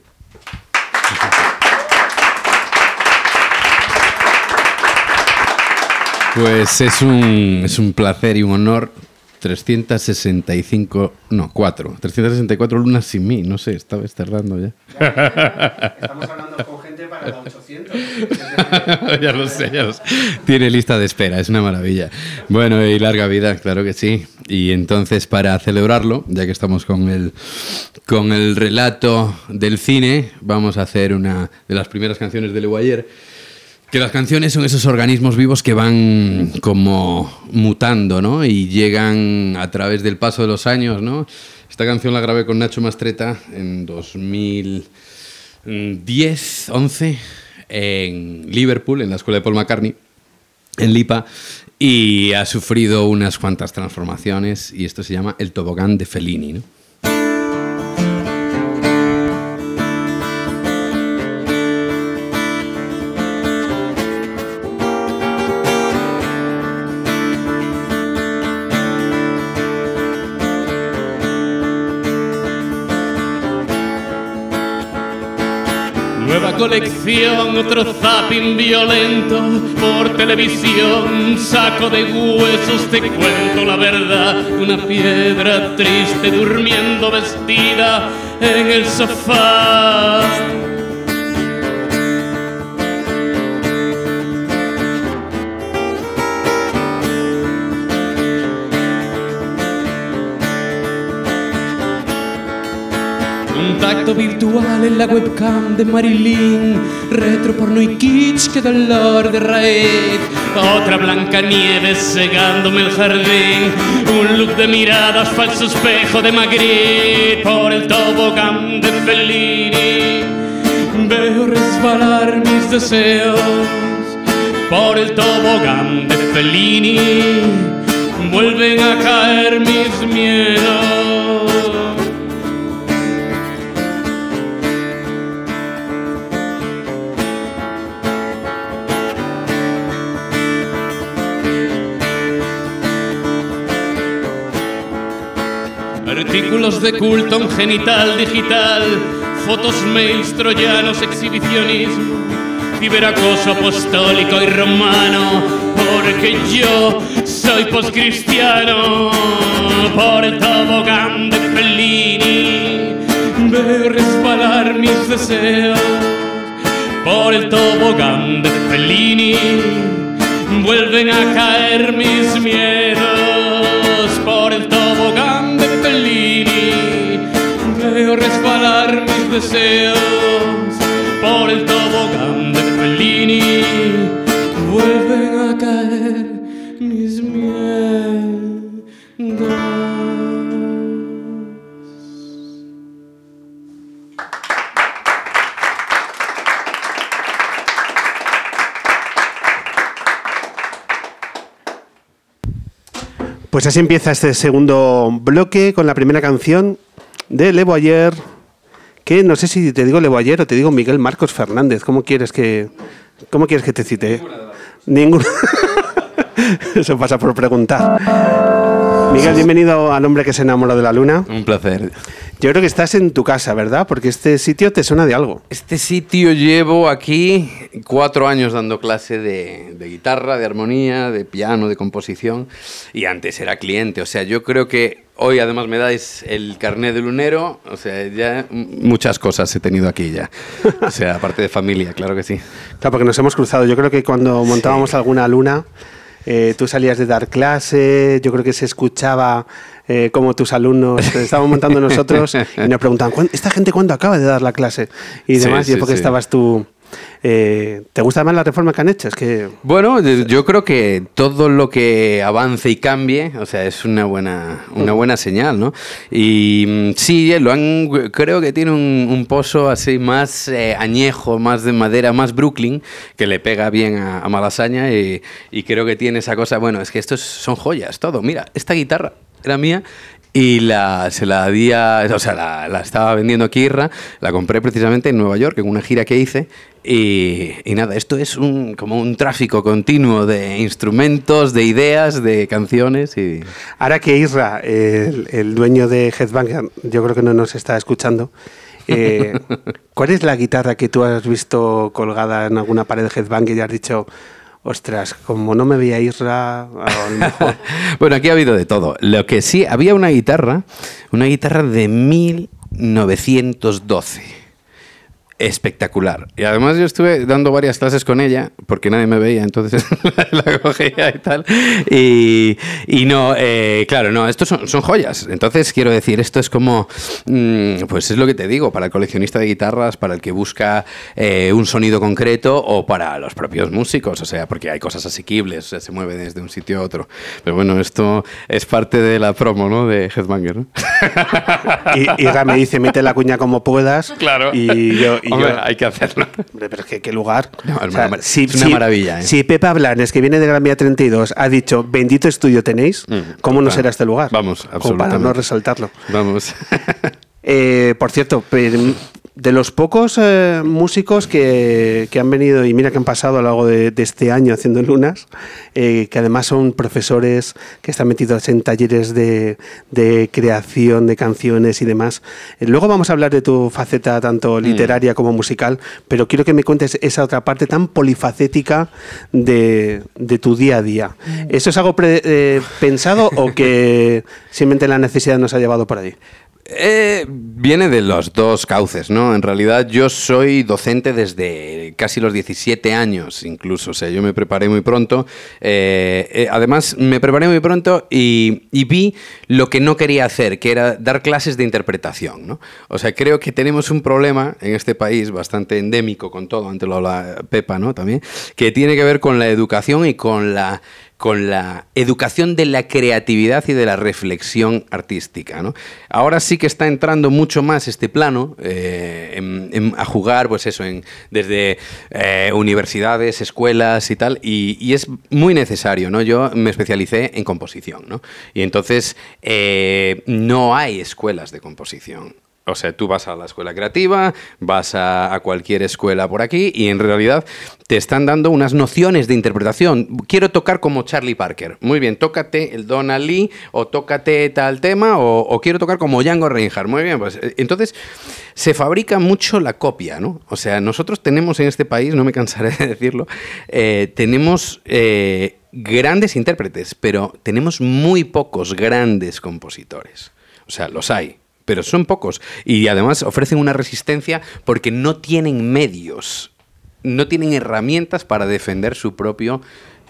Pues es un, es un placer y un honor. 365, no, 4. 364 lunas sin mí, no sé, estaba cerrando ya. Estamos hablando con gente para la 800. ya lo sé, ya lo sé. Tiene lista de espera, es una maravilla. Bueno, y larga vida, claro que sí. Y entonces, para celebrarlo, ya que estamos con el, con el relato del cine, vamos a hacer una de las primeras canciones de Le Boyer. Que las canciones son esos organismos vivos que van como mutando, ¿no? Y llegan a través del paso de los años, ¿no? Esta canción la grabé con Nacho Mastreta en 2010, 11, en Liverpool, en la escuela de Paul McCartney, en Lipa, y ha sufrido unas cuantas transformaciones, y esto se llama El tobogán de Fellini, ¿no? Nueva colección, otro zapping violento por televisión, saco de huesos, te cuento la verdad, una piedra triste durmiendo vestida en el sofá. Virtual en la webcam de Marilyn. Retro porno y kitsch, qué dolor de raíz. Otra blanca nieve cegándome el jardín. Un look de miradas, falso espejo de Magritte. Por el tobogán de Fellini Veo resbalar mis deseos. Por el tobogán de Fellini Vuelven a caer mis miedos De culto, un genital digital, fotos, mails, troyanos, exhibicionismo, ciberacoso apostólico y romano, porque yo soy poscristiano, por el tobogán de Fellini, veo resbalar mis deseos, por el tobogán de Fellini, vuelven a caer mis miedos, por el tobogán resbalar mis deseos por el tobogán de Fellini, vuelven a caer mis miedos. Pues así empieza este segundo bloque con la primera canción de Le Boyer, que no sé si te digo Le Boyer o te digo Miguel Marcos Fernández. ¿Cómo quieres que, cómo quieres que te cite? Ninguna. Eso pasa por preguntar. Miguel, bienvenido al hombre que se enamoró de la luna. Un placer. Yo creo que estás en tu casa, ¿verdad? Porque este sitio te suena de algo. Este sitio llevo aquí cuatro años dando clase de, de guitarra, de armonía, de piano, de composición y antes era cliente. O sea, yo creo que hoy además me dais el carnet de lunero. O sea, ya muchas cosas he tenido aquí ya. O sea, aparte de familia, claro que sí. Claro, porque nos hemos cruzado. Yo creo que cuando montábamos alguna luna, eh, tú salías de dar clase, yo creo que se escuchaba eh, como tus alumnos estábamos montando nosotros y nos preguntaban, "¿Cuán- ¿esta gente cuándo acaba de dar la clase? Y Sí, demás, y es sí, porque sí. estabas tú Eh, ¿Te gusta más la reforma que han hecho? Es que... Bueno, yo creo que todo lo que avance y cambie, o sea, es una buena, una buena señal, ¿no? Y mm, sí, lo han, creo que tiene un, un pozo así más eh, añejo, más de madera, más Brooklyn, que le pega bien a, a Malasaña y, y creo que tiene esa cosa, bueno, es que estos son joyas, todo. Mira, esta guitarra era mía y la, se la había, o sea, la, la estaba vendiendo aquí Irra, la compré precisamente en Nueva York en una gira que hice y, y nada, esto es un, como un tráfico continuo de instrumentos, de ideas, de canciones y... Ahora que Isra, el, el dueño de Headbanger, yo creo que no nos está escuchando, eh, ¿cuál es la guitarra que tú has visto colgada en alguna pared de Headbanger y has dicho, ostras, como no me veía Isra. Bueno, aquí ha habido de todo. Lo que sí, había una guitarra, una guitarra de 1912. Espectacular. Y además yo estuve dando varias clases con ella, porque nadie me veía, entonces la cogía y tal. Y, y no, eh, claro, no, estos son, son, joyas. Entonces quiero decir, esto es como, mmm, pues es lo que te digo, para el coleccionista de guitarras, para el que busca eh, un sonido concreto o para los propios músicos, o sea, porque hay cosas asequibles, o sea, se mueve desde un sitio a otro. Pero bueno, esto es parte de la promo, ¿no? De Headbanger, ¿no? y, y me dice, mete la cuña como puedas. Claro. Y yo... Y Hombre, yo, hay que hacerlo. Pero es que qué lugar. No, es O sea, una, es una maravilla. ¿eh? Si Pepa Blanes, que viene de Gran Vía 32, ha dicho, bendito estudio tenéis, ¿cómo no será este lugar? Vamos, Como para absolutamente. no resaltarlo. Vamos. Eh, por cierto, de los pocos eh, músicos que, que han venido y mira que han pasado a lo largo de, de este año haciendo lunas, eh, que además son profesores que están metidos en talleres de, de creación de canciones y demás. Eh, luego vamos a hablar de tu faceta tanto literaria como musical, pero quiero que me cuentes esa otra parte tan polifacética de, de tu día a día. ¿Eso es algo pre- pensado o que simplemente la necesidad nos ha llevado por ahí? Eh, viene de los dos cauces, ¿no? En realidad yo soy docente desde casi los 17 años, incluso. O sea, yo me preparé muy pronto. Eh, eh, además, me preparé muy pronto y, vi lo que no quería hacer, que era dar clases de interpretación, ¿no? O sea, creo que tenemos un problema en este país bastante endémico con todo, antes lo habla Pepa, ¿no? También, que tiene que ver con la educación y con la con la educación de la creatividad y de la reflexión artística. ¿no? Ahora sí que está entrando mucho más este plano eh, a jugar, pues eso, desde eh, universidades, escuelas y tal, y, y es muy necesario. ¿no? Yo me especialicé en composición, ¿no? y entonces eh, no hay escuelas de composición. O sea, tú vas a la escuela creativa, vas a, cualquier escuela por aquí y en realidad te están dando unas nociones de interpretación. Quiero tocar como Charlie Parker. Muy bien, tócate el Donna Lee o tócate tal tema o, o quiero tocar como Django Reinhardt. Muy bien, pues eh, entonces se fabrica mucho la copia, ¿no? O sea, nosotros tenemos en este país, no me cansaré de decirlo, eh, tenemos... eh, grandes intérpretes, pero tenemos muy pocos grandes compositores. O sea, los hay, pero son pocos. Y además ofrecen una resistencia porque no tienen medios, no tienen herramientas para defender su, propio,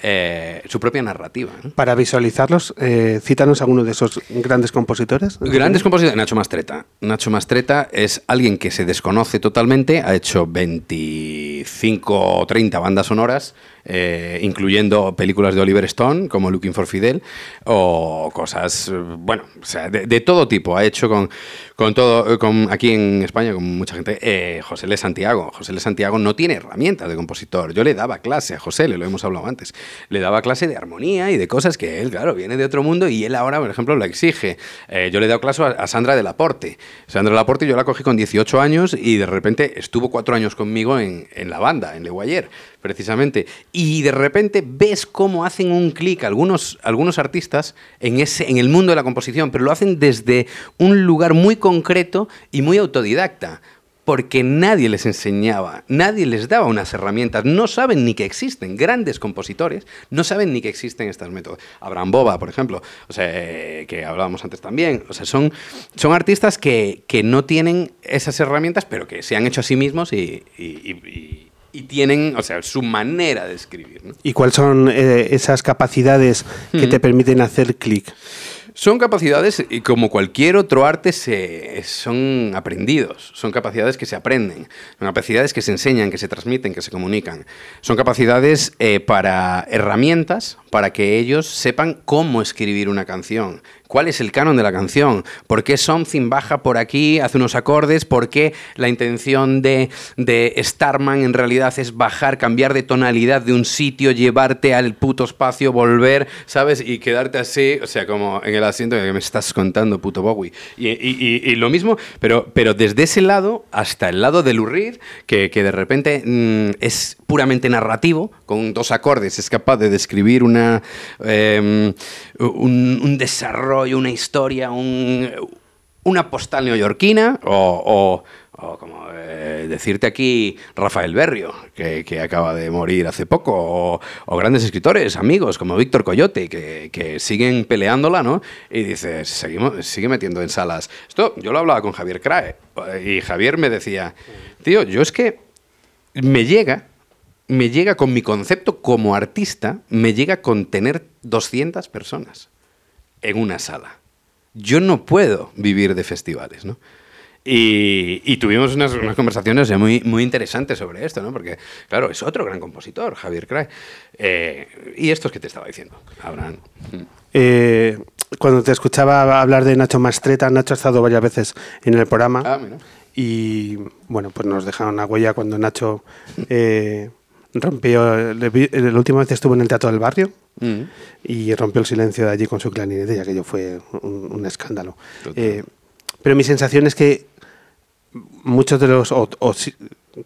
eh, su propia narrativa. ¿no? Para visualizarlos, eh, cítanos alguno de esos grandes compositores. Grandes compositores. Nacho Mastreta. Nacho Mastreta es alguien que se desconoce totalmente. Ha hecho 25 o 30 bandas sonoras, eh, incluyendo películas de Oliver Stone, como Looking for Fidel, o cosas, bueno, de, todo tipo. Ha hecho con, con todo, con, aquí en España, con mucha gente, eh, José L. Santiago. José L. Santiago no tiene herramientas de compositor. Yo le daba clase a José, le lo hemos hablado antes. Le daba clase de armonía y de cosas que él, claro, viene de otro mundo y él ahora, por ejemplo, lo exige. Eh, yo le he dado clase a, a Sandra de Laporte. Sandra de Laporte yo la cogí con 18 años y de repente estuvo cuatro años conmigo en, en la banda, en Le Guayer, precisamente. Y de repente ves cómo hacen un clic algunos, algunos artistas en, ese, en el mundo de la composición, pero lo hacen desde un lugar muy concreto y muy autodidacta porque nadie les enseñaba, nadie les daba unas herramientas, no saben ni que existen, grandes compositores no saben ni que existen estos métodos. Abraham Boba, por ejemplo, o sea, eh, que hablábamos antes también, o sea, son, son artistas que, que no tienen esas herramientas, pero que se han hecho a sí mismos y- y- y tienen, o sea, su manera de escribir. ¿no? ¿Y cuáles son eh, esas capacidades que Mm. te permiten hacer clic? Son capacidades, y como cualquier otro arte, se, son aprendidos. Son capacidades que se aprenden. Son capacidades que se enseñan, que se transmiten, que se comunican. Son capacidades eh, para herramientas para que ellos sepan cómo escribir una canción, cuál es el canon de la canción, por qué Something baja por aquí, hace unos acordes, por qué la intención de, de Starman en realidad es bajar, cambiar de tonalidad de un sitio, llevarte al puto espacio, volver, ¿sabes? Y quedarte así, o sea, como en el asiento que me estás contando, puto Bowie. Y, y- lo mismo, pero, pero desde ese lado hasta el lado de Lou Reed, que, que de repente mm, es puramente narrativo, con dos acordes, es capaz de describir una, em, un desarrollo, una historia, un, una postal neoyorquina o, o- o como eh, decirte aquí Rafael Berrio, que, que acaba de morir hace poco, o, o grandes escritores, amigos como Víctor Coyote, que, que siguen peleándola, ¿no? Y dices, seguimos, sigue metiendo en salas. Esto yo lo hablaba con Javier Crae, y Javier me decía, tío, yo es que me llega, me llega con mi concepto como artista, me llega con tener 200 personas en una sala. Yo no puedo vivir de festivales, ¿no? Y, y tuvimos unas, unas conversaciones muy, muy interesantes sobre esto, ¿no? Porque, claro, es otro gran compositor, Javier Crae. Eh, y esto es que te estaba diciendo, Abraham. Eh, cuando te escuchaba hablar de Nacho Mastreta, Nacho ha estado varias veces en el programa. Ah, mira. Y bueno, pues nos dejaron una huella cuando Nacho eh, rompió. le vi- La última vez estuvo en el Teatro del Barrio Mm. y rompió el silencio de allí con su clarinete, y aquello fue un, un escándalo. Eh, pero mi sensación es que muchos de los, o, o si-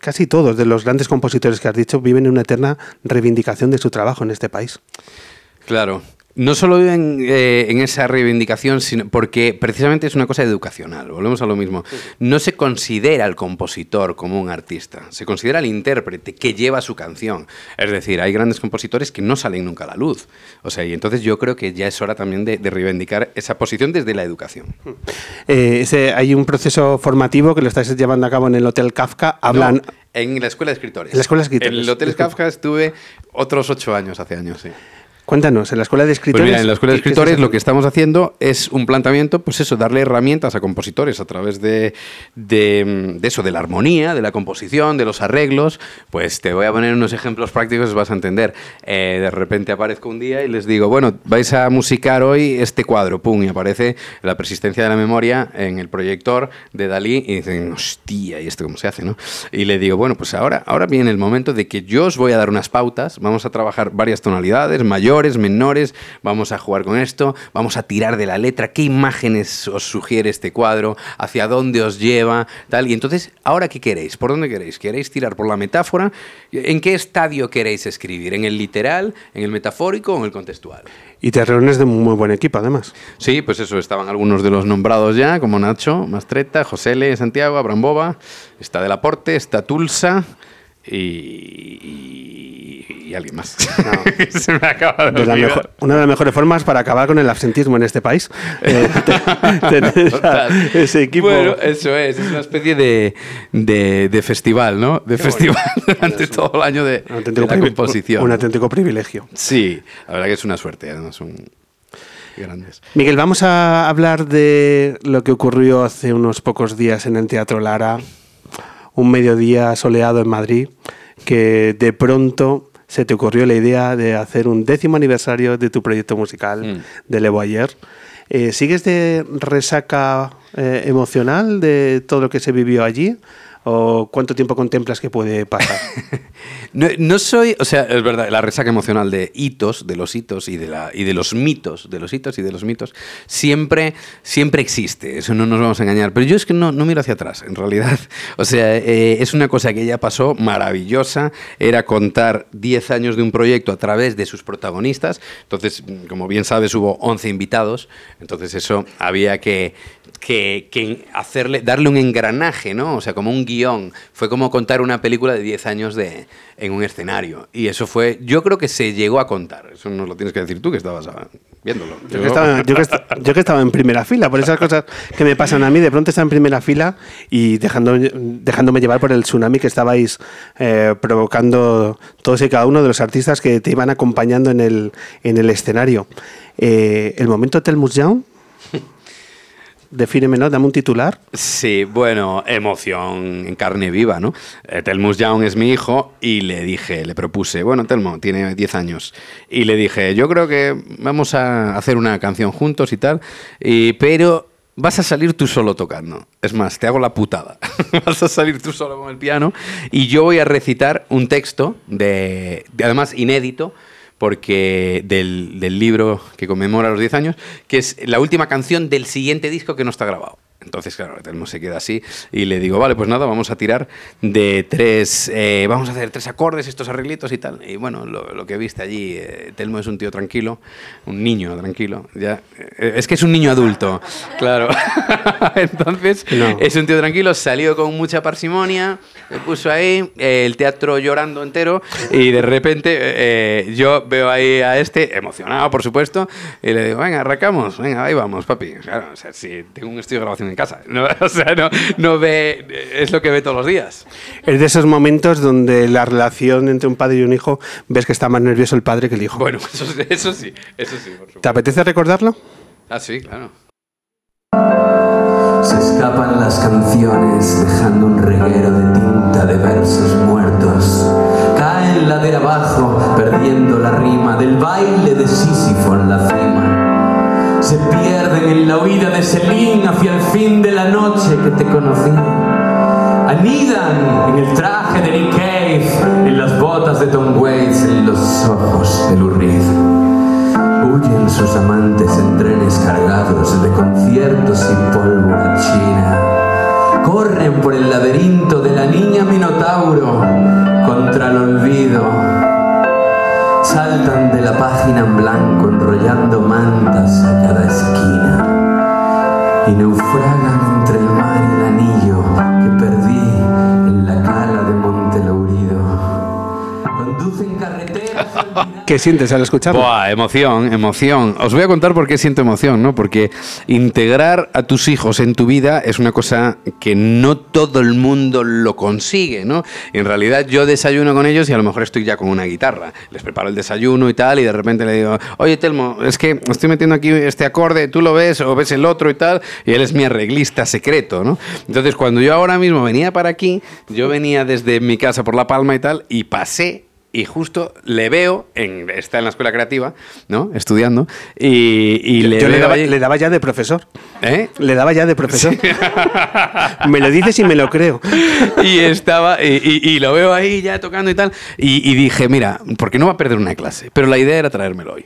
casi todos de los grandes compositores que has dicho, viven en una eterna reivindicación de su trabajo en este país. Claro. No solo en, eh, en esa reivindicación, sino porque precisamente es una cosa educacional. Volvemos a lo mismo. No se considera al compositor como un artista, se considera al intérprete que lleva su canción. Es decir, hay grandes compositores que no salen nunca a la luz. O sea, y entonces yo creo que ya es hora también de, de reivindicar esa posición desde la educación. Eh, ese- hay un proceso formativo que lo estáis llevando a cabo en el Hotel Kafka. Hablan. No, en la escuela de escritores. En la escuela de escritores. En el Hotel Kafka estuve otros ocho años, hace años, sí. Cuéntanos, en la escuela de Pues escritores. mira, en la escuela de ¿qué- qué escritores lo que estamos haciendo es un planteamiento, pues eso, darle herramientas a compositores a través de, de, de eso, de la armonía, de la composición, de los arreglos. Pues te voy a poner unos ejemplos prácticos, os vas a entender. Eh, de repente aparezco un día y les digo, bueno, vais a musicar hoy este cuadro, pum, y aparece la persistencia de la memoria en el proyector de Dalí y dicen, hostia, ¿y esto cómo se hace, no? Y le digo, bueno, pues ahora, ahora viene el momento de que yo os voy a dar unas pautas, vamos a trabajar varias tonalidades, mayores, menores, vamos a jugar con esto, vamos a tirar de la letra, qué imágenes os sugiere este cuadro, hacia dónde os lleva, tal. Y entonces, ¿ahora qué queréis? ¿Por dónde queréis? ¿Queréis tirar por la metáfora? ¿En qué estadio queréis escribir? ¿En el literal, en el metafórico o en el contextual? Y te reúnes de un muy buen equipo, además. Sí, pues eso, estaban algunos de los nombrados ya, como Nacho, Mastreta, José L. Santiago, Abraham Boba, está Del Aporte, está Tulsa y, y- y alguien más. Se me acaba de De la mejor- una de las mejores formas para acabar con el absentismo en este país. Eh, te- tener a- ese equipo. Bueno, eso es, es una especie de, de, de festival, ¿no? De festival durante todo el año de, la composición. Un auténtico privilegio. Sí, la verdad que es una suerte, además son grandes. Miguel, vamos a hablar de lo que ocurrió hace unos pocos días en el Teatro Lara, un mediodía soleado en Madrid, que de pronto se te ocurrió la idea de hacer un décimo aniversario de tu proyecto musical Mm. de Levo Ayer. Eh, ¿Sigues de resaca eh, emocional de todo lo que se vivió allí? ¿O cuánto tiempo contemplas que puede pasar? No, soy, o sea, es verdad, la resaca emocional de hitos, de los hitos y de, la, y de los mitos, de los hitos y de los mitos, siempre, siempre existe, eso no nos vamos a engañar. Pero yo es que no, no miro hacia atrás, en realidad. O sea, eh, es una cosa que ya pasó, maravillosa, era contar 10 años de un proyecto a través de sus protagonistas. Entonces, mm, como bien sabes, hubo 11 invitados, entonces eso había que, que, que hacerle, darle un engranaje, ¿no? O sea, como un guion. Fue como contar una película de 10 años de, en un escenario. Y eso fue, yo creo que se llegó a contar. Eso nos lo tienes que decir tú, que estabas ah, viéndolo. Yo que, estaba, yo que yo que estaba en primera fila, por esas cosas que me pasan a mí, de pronto estaba en primera fila y dejando, dejándome llevar por el tsunami que estabais eh, provocando todos y cada uno de los artistas que te iban acompañando en el, en el escenario. Eh, el momento Telmus Young, Defínemelo, dame un titular. Sí, bueno, emoción en carne viva, ¿no? Eh, Telmus Young es mi hijo y le dije, le propuse, bueno, Telmo tiene 10 años, y le dije, yo creo que vamos a hacer una canción juntos y tal, y, pero vas a salir tú solo tocando. Es más, te hago la putada. vas a salir tú solo con el piano y yo voy a recitar un texto, de, de- además inédito, porque del, del libro que conmemora los 10 años, que es la última canción del siguiente disco que no está grabado. Entonces, claro, Telmo se queda así y le digo, vale, pues nada, vamos a tirar de tres, eh, vamos a hacer tres acordes, estos arreglitos y tal. Y bueno, lo, lo que viste allí, eh, Telmo es un tío tranquilo, un niño tranquilo, ya. Eh, es que es un niño adulto, claro. Entonces, No. es un tío tranquilo, salió con mucha parsimonia, me puso ahí, eh, el teatro llorando entero, y de repente eh, yo veo ahí a este, emocionado por supuesto, y le digo, venga, arrancamos, venga, ahí vamos, papi. Claro, o sea, si tengo un estudio de grabación en casa, no, o sea, no, no ve, es lo que ve todos los días. Es de esos momentos donde la relación entre un padre y un hijo ves que está más nervioso el padre que el hijo. Bueno, eso, eso sí, eso sí, por. ¿Te apetece recordarlo? Ah, sí, claro. Se escapan las canciones dejando un reguero de tinta de versos muertos. Caen ladera abajo perdiendo la rima del baile de Sísifo en la cima. Se pierden en la huida de Selín hacia el fin de la noche que te conocí. Anidan en el traje de Nick Cave, en las botas de Tom Waits, en los ojos de Lou Reed. Huyen sus amantes en trenes cargados de conciertos y pólvora china. Corren por el laberinto de la niña Minotauro contra el olvido. Saltan de la página en blanco enrollando mantas a cada esquina. Y naufragan entre el mar y ¿Qué sientes al escucharlo? Buah, emoción, emoción. Os voy a contar por qué siento emoción, ¿no? Porque integrar a tus hijos en tu vida es una cosa que no todo el mundo lo consigue, ¿no? En realidad yo desayuno con ellos y a lo mejor estoy ya con una guitarra. Les preparo el desayuno y tal y de repente le digo, oye Telmo, es que estoy metiendo aquí este acorde, tú lo ves o ves el otro y tal, y él es mi arreglista secreto, ¿no? Entonces cuando yo ahora mismo venía para aquí, yo venía desde mi casa por La Palma y tal, y pasé y justo le veo, en, está en la escuela creativa, ¿no? Estudiando, y, y le Yo le daba, le daba ya de profesor. ¿Eh? Le daba ya de profesor. me lo dices y me lo creo. y estaba y, y- y lo veo ahí ya tocando y tal y, dije mira porque no va a perder una clase pero la idea era traérmelo hoy.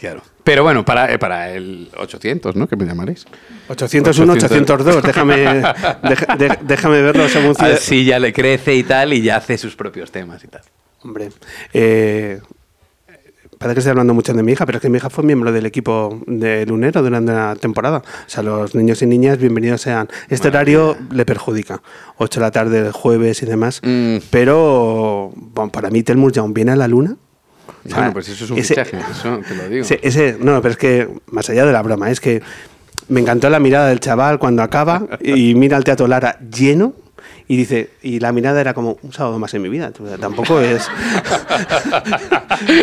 Claro. Pero bueno para, eh, para el 800 no que me llamaréis 801, 802, déjame, deja- de- déjame verlo según así ya le crece y tal y ya hace sus propios temas y tal Hombre, eh, parece que estoy hablando mucho de mi hija, pero es que mi hija fue miembro del equipo de Lunero durante la temporada. O sea, los niños y niñas, bienvenidos sean. Este horario le perjudica. 8 de la tarde, el jueves y demás. Mm. Pero bueno, para mí Telmus Young viene a la luna. O sea, bueno pues eso es un ese- fichaje eso te lo digo ese- ese- no, pero es que, más allá de la broma, es que me encantó la mirada del chaval cuando acaba y mira al Teatro Lara lleno y dice, y la mirada era como un sábado más en mi vida. Tampoco es.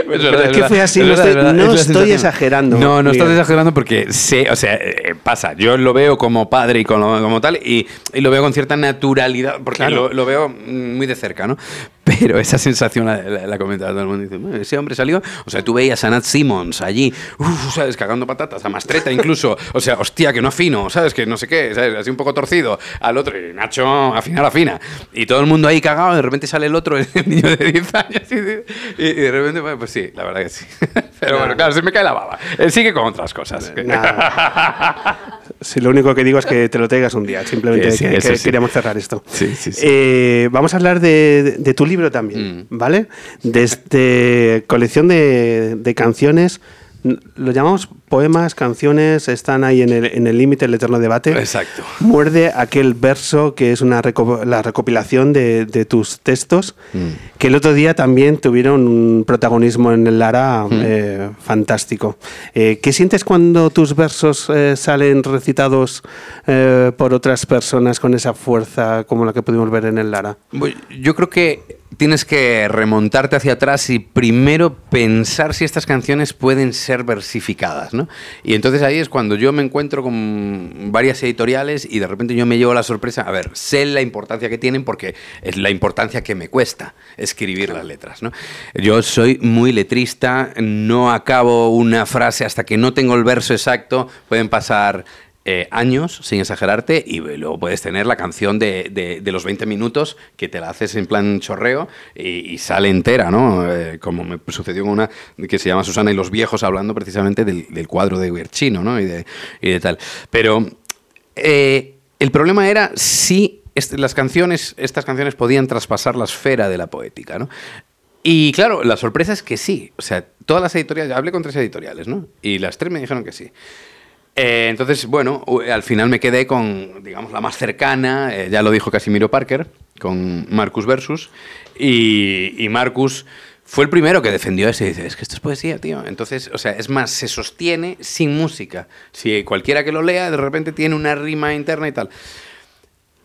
Pero es que fue así, es no verdad, estoy, es verdad, no es la estoy sensación. exagerando. No, no estás exagerando porque sé, o sea, eh, pasa. Yo lo veo como padre y como, como tal y, y lo veo con cierta naturalidad porque Claro. lo, lo veo muy de cerca, ¿no? Pero esa sensación la, la, la comentaba todo el mundo. Dice, "Bueno, ese hombre salió. O sea, tú veías a Nat Simmons allí, uf, ¿sabes? Cagando patatas, a Mastreta incluso. O sea, hostia, que no afino, ¿sabes? Que no sé qué, ¿sabes? Así un poco torcido. Al otro, y Nacho, afinar, afina. Y todo el mundo ahí cagado, de repente sale el otro, el niño de 10 años. Y, de- y- y de repente, bueno, pues sí, la verdad que sí. Pero bueno, claro, se me cae la baba. Él sigue con otras cosas. Si lo único que digo es que te lo traigas un día, simplemente Sí, que, que sí. queríamos cerrar esto. Sí, sí, sí. Eh, vamos a hablar de, de- de tu libro también, Mm. ¿vale? Desde colección de, de canciones, lo llamamos poemas, canciones, están ahí en el en el límite, el eterno debate. Exacto. Muerde aquel verso que es una reco- la recopilación de, de tus textos, Mm. que el otro día también tuvieron un protagonismo en el Lara eh, fantástico. Eh, ¿Qué sientes cuando tus versos eh, salen recitados por otras personas con esa fuerza como la que pudimos ver en el Lara? Yo creo que tienes que remontarte hacia atrás y primero pensar si estas canciones pueden ser versificadas, Y entonces ahí es cuando yo me encuentro con varias editoriales y de repente yo me llevo la sorpresa, a ver, sé la importancia que tienen porque es la importancia que me cuesta escribir las letras, ¿no? Yo soy muy letrista, no acabo una frase hasta que no tengo el verso exacto, pueden pasar eh, años, sin exagerarte, y luego puedes tener la canción de, de- de los 20 minutos que te la haces en plan chorreo y, y sale entera, ¿no? Eh, como me sucedió con una que se llama Susana y los viejos, hablando precisamente del, del cuadro de Guerchino, ¿no? Y de, y de tal. Pero eh, el problema era si las canciones, estas canciones podían traspasar la esfera de la poética, ¿no? Y claro, la sorpresa es que sí. O sea, todas las editoriales, hablé con tres editoriales, ¿no? Y las tres me dijeron que sí. Eh, entonces, bueno, al final me quedé con, digamos, la más cercana, eh, ya lo dijo Casimiro Parker, con Marcus Versus, y, Marcus fue el primero que defendió ese y dice, es que esto es poesía, tío. Entonces, o sea, es más, se sostiene sin música. Si cualquiera que lo lea, de repente tiene una rima interna y tal.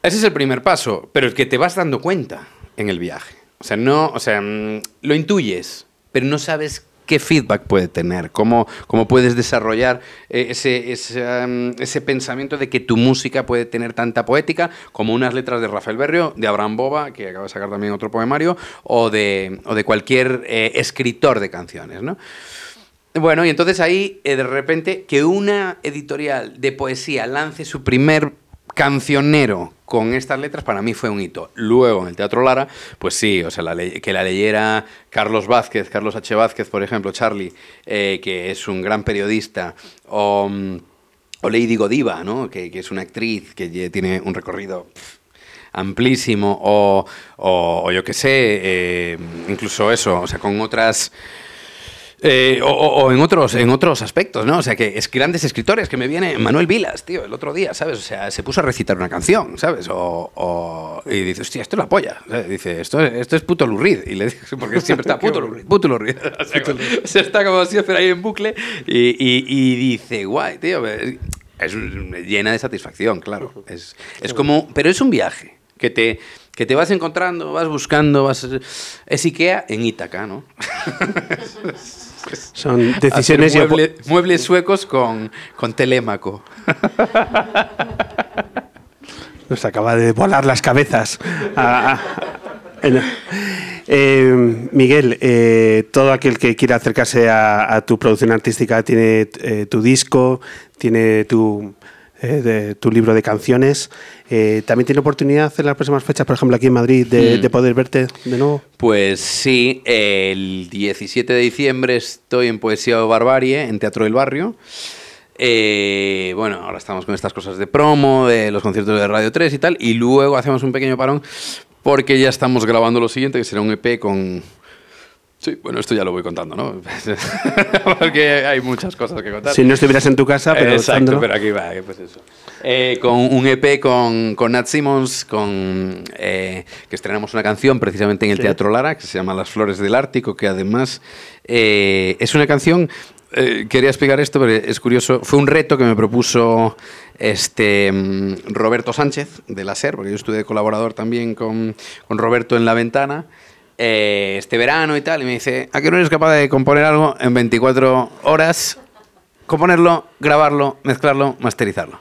Ese es el primer paso, pero el que te vas dando cuenta en el viaje. O sea, no, o sea, mm, lo intuyes, pero no sabes qué feedback puede tener, cómo, cómo puedes desarrollar eh, ese, ese, pensamiento de que tu música puede tener tanta poética como unas letras de Rafael Berrio, de Abraham Boba, que acaba de sacar también otro poemario, o de, o de cualquier eh, escritor de canciones, ¿no? Bueno, y entonces ahí, eh, de repente, que una editorial de poesía lance su primer cancionero con estas letras, para mí fue un hito. Luego, en el Teatro Lara, pues sí, o sea, la que la leyera Carlos Vázquez, Carlos H. Vázquez, por ejemplo, Charlie, eh, que es un gran periodista, o, mm, o Lady Godiva, ¿no? que, que es una actriz que tiene un recorrido amplísimo, o, o- o yo qué sé, eh, incluso eso, o sea, con otras... Eh, o, o- en otros en otros aspectos, ¿no? O sea, que es grandes escritores, que me viene Manuel Vilas, tío, el otro día, ¿sabes? O sea, se puso a recitar una canción, ¿sabes? O, o- y dice, hostia, esto es la polla. Dice, esto, esto es puto Lurid. Y le dice, porque siempre está puto Lurid, puto Lurid. O sea, como- o sea, está como siempre ahí en bucle y, y- y dice, guay, tío, es llena de satisfacción, claro. Es, es como, pero es un viaje que te, que te vas encontrando, vas buscando, vas... Es Ikea en Ítaca, ¿no? Son decisiones mueble- muebles suecos con, con Telémaco. Nos acaba de volar las cabezas. Ah, ah. Eh, Miguel, eh, todo aquel que quiera acercarse a, a tu producción artística tiene eh, tu disco, tiene tu, eh, de- tu libro de canciones. Eh, También tiene oportunidad en las próximas fechas, por ejemplo, aquí en Madrid, de, Mm. de poder verte de nuevo. Pues sí, el 17 de diciembre estoy en Poesía o Barbarie, en Teatro del Barrio. Eh, bueno, ahora estamos con estas cosas de promo, de los conciertos de Radio 3 y tal, y luego hacemos un pequeño parón porque ya estamos grabando lo siguiente, que será un EP con... Sí, bueno, esto ya lo voy contando, ¿no? porque hay muchas cosas que contar. Si no estuvieras en tu casa, pero Exacto, pero aquí va, eh, pues eso. Eh, con un EP con, con Nat Simmons, con, eh, que estrenamos una canción precisamente en el Sí. Teatro Lara, que se llama Las Flores del Ártico, que además eh, es una canción, eh, quería explicar esto, pero es curioso, fue un reto que me propuso este mm, Roberto Sánchez de la SER, porque yo estuve de colaborador también con, con Roberto en La Ventana, eh, este verano y tal, y me dice, ¿a qué no eres capaz de componer algo en 24 horas? componerlo, grabarlo, mezclarlo, masterizarlo.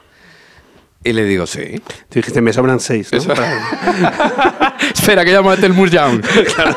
Y le digo, sí. Tú dijiste, me sobran seis, ¿no? Espera, que llamo a Telmus Young.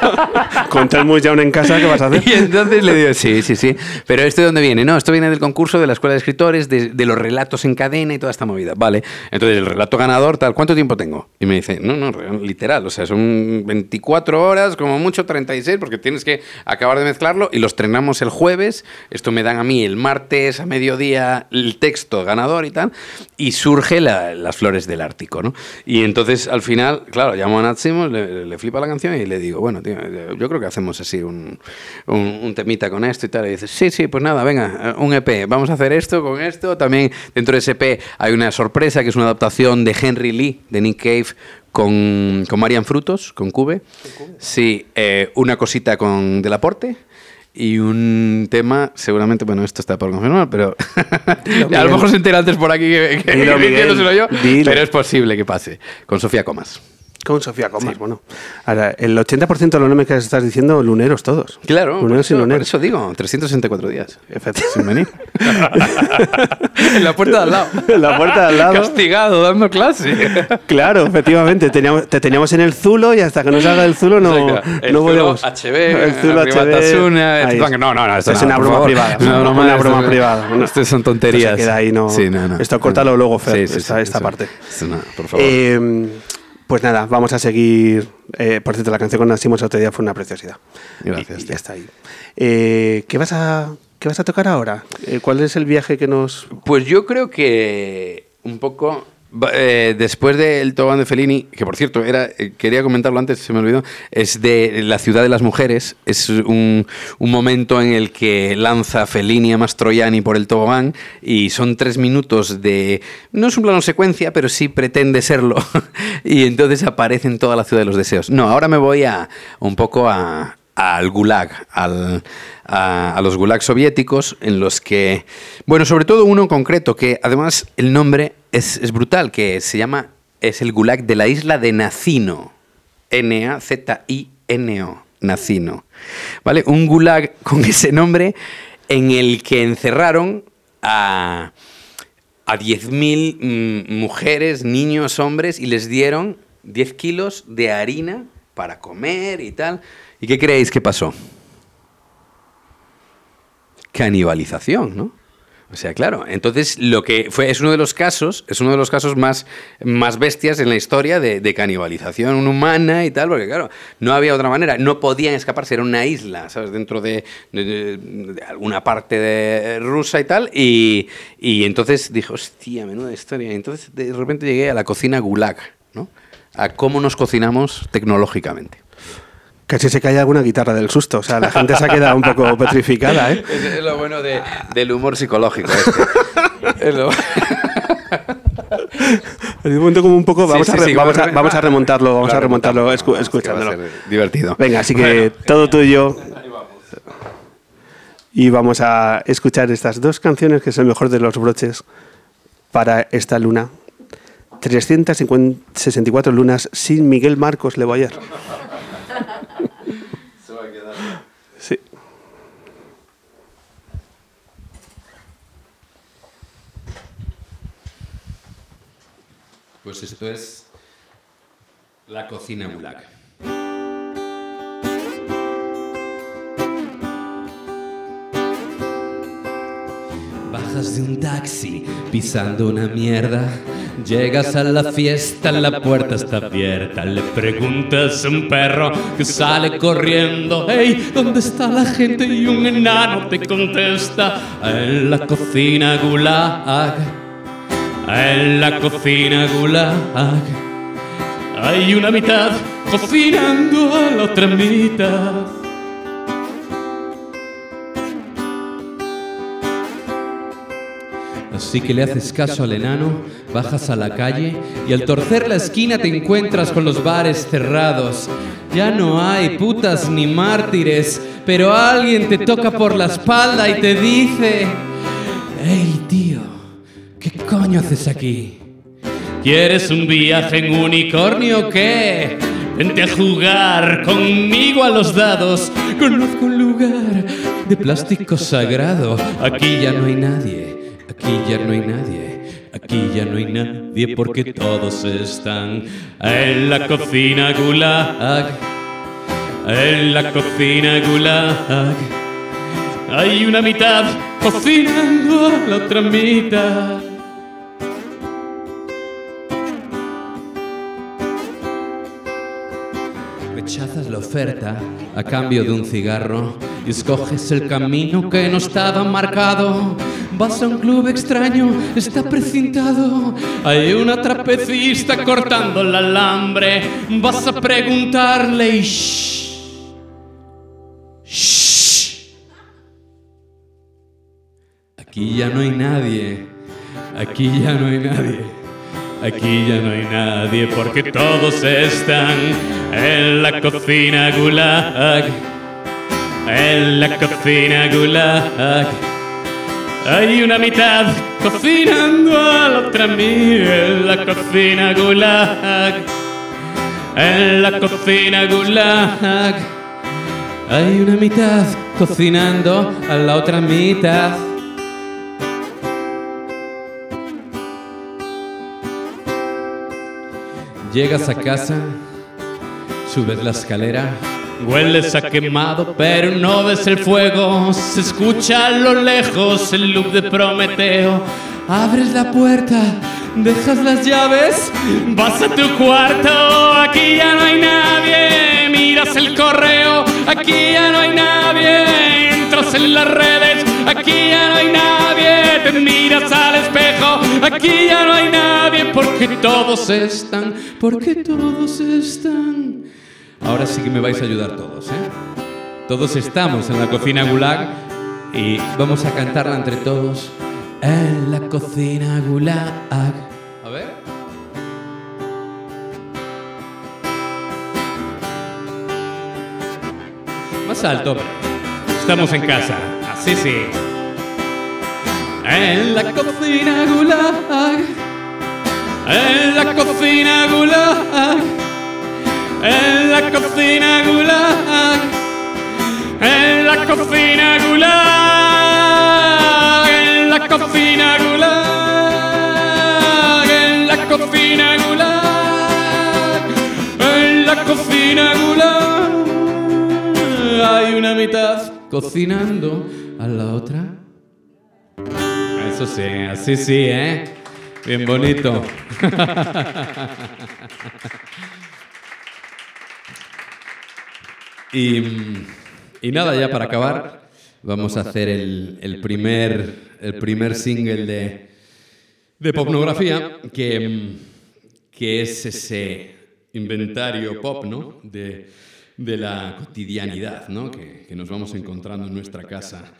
Con Telmus Young en casa, ¿qué vas a hacer? Y entonces le digo, sí, sí, sí. Pero ¿esto de dónde viene? No, esto viene del concurso de la Escuela de Escritores, de, de los relatos en cadena y toda esta movida. Vale. Entonces, el relato ganador, tal, ¿cuánto tiempo tengo? Y me dice, no, no, literal. O sea, son 24 horas, como mucho 36, porque tienes que acabar de mezclarlo y lo estrenamos el jueves. Esto me dan a mí el martes a mediodía el texto ganador y tal. Y surge la- las flores del Ártico, ¿no? Y entonces, al final, claro, llamo a Nat Simmons, le, le flipa la canción y le digo, bueno, tío, yo creo que hacemos así un, un, un temita con esto y tal. Y dice, sí, sí, pues nada, venga, eh, un EP, vamos a hacer esto con esto. También dentro de ese EP hay una sorpresa que es una adaptación de Henry Lee, de Nick Cave, con, con Marian Frutos, con Cube. Sí, eh, una cosita con Delaporte. Y un tema, seguramente, bueno, esto está por confirmar, pero a lo mejor se entera antes por aquí que, que, Dilo, que Miguel, diciéndoselo yo, dilo. pero es posible que pase, con Sofía Comas. Con Sofía Comas, bueno. Ahora, el 80% de los nombres que estás diciendo, luneros todos. Claro, por luneros y eso, por luneros. eso digo, 364 días. Efectivamente. Sin venir. en la puerta de al lado. En la puerta de al lado. Castigado, dando clase. Claro, efectivamente. Teníamos, te teníamos en el Zulo y hasta que no salga el Zulo no, Exacto. El no. HB, el Zulo HB. Tasuna, esto- no, no, no, esto es no, una por broma favor. privada. No, no, una esto- broma privada. No. Esto son Esto tonterías. se queda ahí, no. Sí, no, no. Esto córtalo luego, Fer, Sí, sí, esta, esta parte. Esto no, por favor. Eh, pues nada, vamos a seguir. eh, por cierto, la canción con Nasimo el otro día fue una preciosidad. Gracias, Y, y ya está ahí. Eh, ¿qué, vas a, ¿Qué vas a tocar ahora? Eh, ¿Cuál es el viaje que nos.? Pues yo creo que un poco eh, después del tobogán de Fellini, que por cierto era eh, quería comentarlo antes, se me olvidó, es de la ciudad de las mujeres, es un, un momento en el que lanza Fellini a Mastroianni por el tobogán y son tres minutos de no es un plano secuencia, pero sí pretende serlo y entonces aparece en toda la ciudad de los deseos. No, ahora me voy a un poco a al gulag, al, a, los gulag soviéticos, en los que, bueno, sobre todo uno en concreto, que además el nombre es, es brutal, que se llama, es el gulag de la isla de Nacino, N-A-Z-I-N-O, Nacino, ¿vale? Un gulag con ese nombre en el que encerraron a, a 10.000 mm, mujeres, niños, hombres, y les dieron 10 kilos de harina para comer y tal. ¿Y qué creéis que pasó? Canibalización, ¿no? O sea, claro, entonces lo que fue es uno de los casos, es uno de los casos más, más bestias en la historia de, canibalización humana y tal, porque claro, no había otra manera, no podían escaparse, era una isla, ¿sabes? Dentro de, alguna parte de rusa y tal, y, y entonces dije, hostia, menuda historia, entonces de repente llegué a la cocina gulag, ¿no? A cómo nos cocinamos tecnológicamente. Casi se cae alguna guitarra del susto. O sea, la gente se ha quedado un poco petrificada, ¿eh? Es, es lo bueno de- del humor psicológico. este. Es lo- En un momento como un poco, vamos, sí, a, re- sí, vamos, a, vamos a- vamos a remontarlo, vamos Claro, a remontarlo remontamos, escu- escuchándolo. divertido. Venga, así que Bueno. todo tuyo. Y vamos a escuchar estas dos canciones que el mejor de los broches para esta luna. 364 lunas sin Miguel Marcos Leboyer. Pues esto es la cocina gulag. Bajas de un taxi pisando una mierda. Llegas a la fiesta, la puerta está abierta. Le preguntas a un perro que sale corriendo: Hey, ¿dónde está la gente? Y un enano te contesta: En la cocina gulag. En la cocina gulag. Hay una mitad cocinando a la otra mitad. Así que le haces caso al enano, bajas a la calle y al torcer la esquina te encuentras con los bares cerrados. Ya no hay putas ni mártires, pero alguien te toca por la espalda y te dice, hey tío, ¿qué coño haces aquí? ¿Quieres un viaje en unicornio o qué? Vente a jugar conmigo a los dados. Conozco un lugar de plástico sagrado. Aquí ya no hay nadie. Aquí ya no hay nadie. Aquí ya no hay nadie porque todos están en la cocina gulag. En la cocina gulag. Hay una mitad cocinando la otra mitad. Rechazas la oferta a cambio de un cigarro y escoges el camino que no estaba marcado. Vas a un club extraño, está precintado. Hay una trapecista cortando el alambre. Vas a preguntarle y shh, shh. Aquí ya no hay nadie. Aquí ya no hay nadie. Aquí ya no hay nadie porque todos están en la cocina gulag. En la cocina gulag. Hay una mitad cocinando a la otra mitad en la cocina gulag. En la cocina gulag hay una mitad cocinando a la otra mitad. Llegas a casa, subes la escalera, hueles a quemado, pero no ves el fuego. Se escucha a lo lejos el loop de Prometeo. Abres la puerta, dejas las llaves, vas a tu cuarto, aquí ya no hay nadie. Miras el correo, aquí ya no hay nadie. Entras en las redes, aquí ya no hay nadie. Te miras al espejo, aquí ya no hay nadie. Porque todos están, porque todos están. Ahora sí que me vais a ayudar todos, ¿eh? Todos estamos en la cocina gulag y vamos a cantarla entre todos. En la cocina gulag. A ver. Más alto. Estamos en casa. Así sí. En la cocina gulag. En la cocina gulag. En la cocina gulag. En la cocina gulag. En la cocina gulag. En la cocina gulag. En la cocina gulag. Hay una mitad cocinando a la otra. Eso sí, así sí, ¿eh? Bien bonito. y, y nada, ya para acabar, vamos a hacer el, el primer, el primer single de, de Popnografía, que, que es ese inventario pop, ¿no? De, de la cotidianidad, ¿no? Que, nos vamos encontrando en nuestra casa.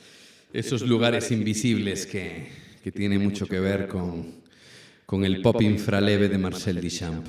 Esos lugares invisibles que, que tienen mucho que ver con, con el pop infraleve de Marcel Duchamp.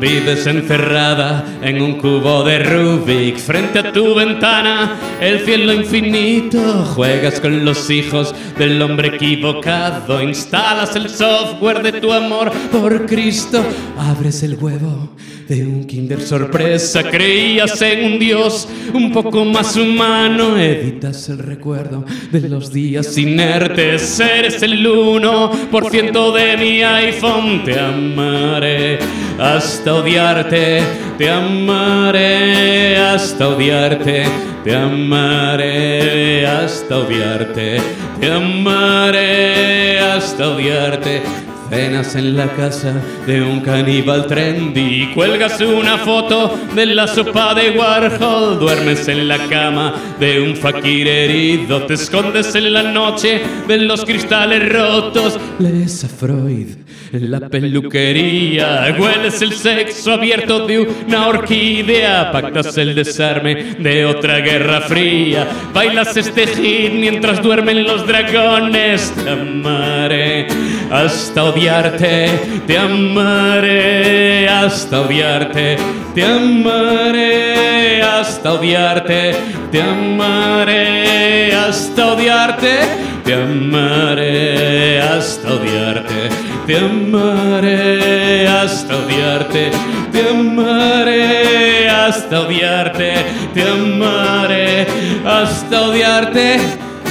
Vives encerrada en un cubo de Rubik. Frente a tu ventana, el cielo infinito. Juegas con los hijos del hombre equivocado, instalas el software de tu amor por Cristo, abres el huevo de un Kinder sorpresa. Creías en un Dios un poco más humano, editas el recuerdo de los días inertes. Eres el 1% de mi iPhone, te amaré hasta odiarte, te amaré hasta odiarte, te amaré hasta odiarte, te amaré hasta odiarte. Cenas en la casa de un caníbal trendy, cuelgas una foto de la sopa de Warhol, duermes en la cama de un fakir herido, te escondes en la noche de los cristales rotos, lees a Freud la peluquería, hueles el sexo abierto de una orquídea, pactas el desarme de otra guerra fría, bailas este hit mientras duermen los dragones, te amaré hasta odiarte, te amaré hasta odiarte, te amaré hasta odiarte, te amaré hasta odiarte, te amaré hasta odiarte, te amaré hasta odiarte, te amaré hasta odiarte, te amaré hasta odiarte.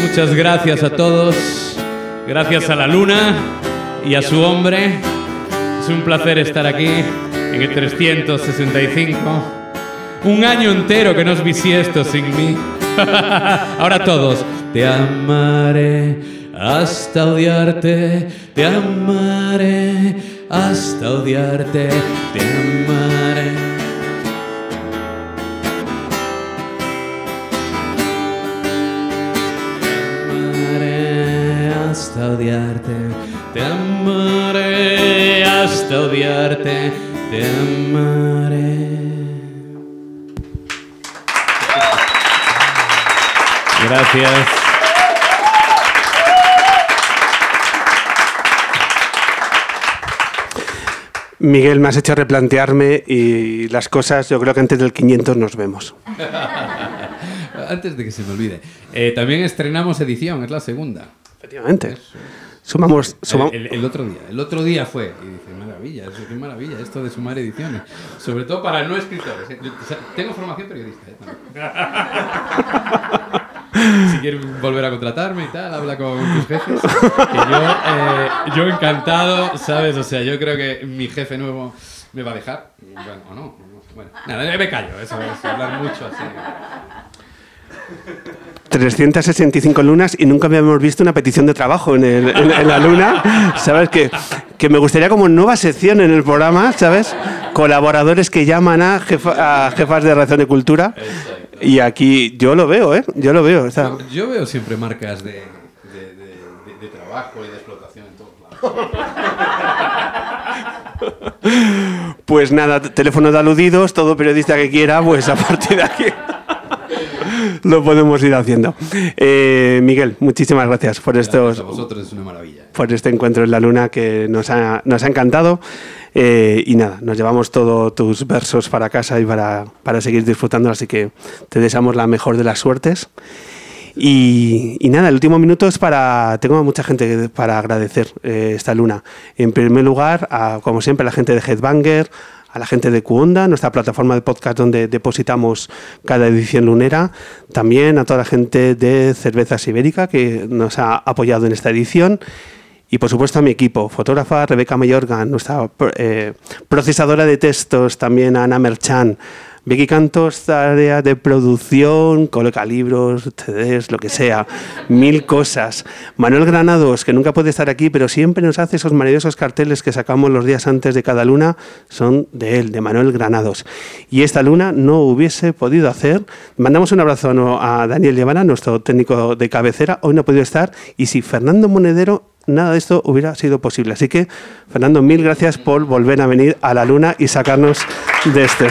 Muchas gracias a todos. Gracias a la luna y a su hombre. Es un placer estar aquí en el 365. Un año entero que no os bisiesto sin mí. Ahora todos. Te amaré hasta odiarte. Te amaré hasta odiarte. Te amaré. hasta odiarte, te amaré hasta odiarte, te amaré. Gracias. Miguel, me has hecho replantearme y las cosas, yo creo que antes del 500 nos vemos. Antes de que se me olvide. Eh, también estrenamos edición, es la segunda. Efectivamente. Sumamos, sumamos. El, el otro día. El otro día fue. Y dice, maravilla, qué maravilla, esto de sumar ediciones. Sobre todo para no escritores. ¿eh? Yo, o sea, tengo formación periodista. ¿eh? Si quieres volver a contratarme y tal, habla con tus jefes. Que yo, eh, yo encantado, ¿sabes? O sea, yo creo que mi jefe nuevo me va a dejar. Bueno, o no. Bueno, nada, me callo, eso es hablar mucho así. 365 lunas y nunca habíamos visto una petición de trabajo en, el- en- en la luna. ¿Sabes? Que, que me gustaría como nueva sección en el programa, ¿sabes? Colaboradores que llaman a, jefa- a jefas de redacción de cultura. Y aquí yo lo veo, ¿eh? Yo lo veo. o sea, Yo veo siempre marcas de, de, de- de- de trabajo y de explotación en todos lados. pues nada, teléfono de aludidos, todo periodista que quiera, pues a partir de aquí lo podemos ir haciendo. Eh, Miguel, muchísimas gracias por estos A vosotros es una maravilla. por este encuentro en la luna que nos ha, nos ha encantado. Eh, y nada, nos llevamos todos tus versos para casa y para, para seguir disfrutando, así que te deseamos la mejor de las suertes. Y, y nada, el último minuto es para. Tengo a mucha gente para agradecer eh, esta luna. En primer lugar, a, como siempre, a la gente de Headbanger, a la gente de Cuonda, nuestra plataforma de podcast donde depositamos cada edición lunera. También a toda la gente de Cervezas Ibérica que nos ha apoyado en esta edición. Y por supuesto a mi equipo, fotógrafa Rebeca Mayorga, nuestra eh, procesadora de textos, también a Ana Merchan, Vicky Cantos, área de producción, coloca libros, CDs, lo que sea, mil cosas. Manuel Granados, que nunca puede estar aquí, pero siempre nos hace esos maravillosos carteles que sacamos los días antes de cada luna, son de él, de Manuel Granados. Y esta luna no hubiese podido hacer. Mandamos un abrazo a Daniel Llevara, nuestro técnico de cabecera, hoy no ha podido estar. Y si Fernando Monedero nada de esto hubiera sido posible. Así que, Fernando, mil gracias por volver a venir a la luna y sacarnos de este.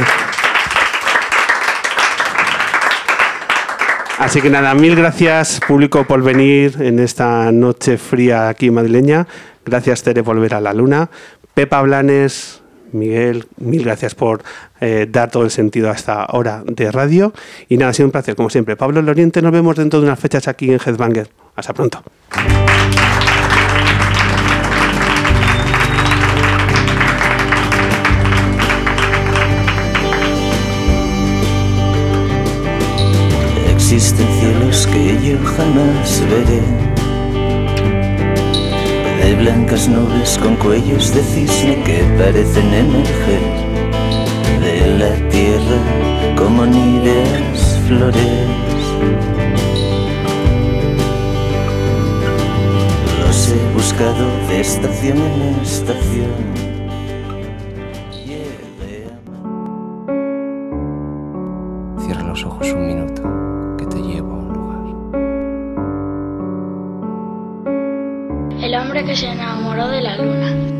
Así que nada, mil gracias público por venir en esta noche fría aquí madrileña. Gracias Tere por volver a la luna. Pepa Blanes, Miguel, mil gracias por eh, dar todo el sentido a esta hora de radio. Y nada, ha sido un placer, como siempre. Pablo Loriente, nos vemos dentro de unas fechas aquí en Headbanger. Hasta pronto. Existen cielos que yo jamás veré. Hay blancas nubes con cuellos de cisne que parecen emerger de la tierra como níveas flores. Los he buscado de estación en estación. Cierra los ojos un minuto, te llevo a un lugar. El hombre que se enamoró de la luna.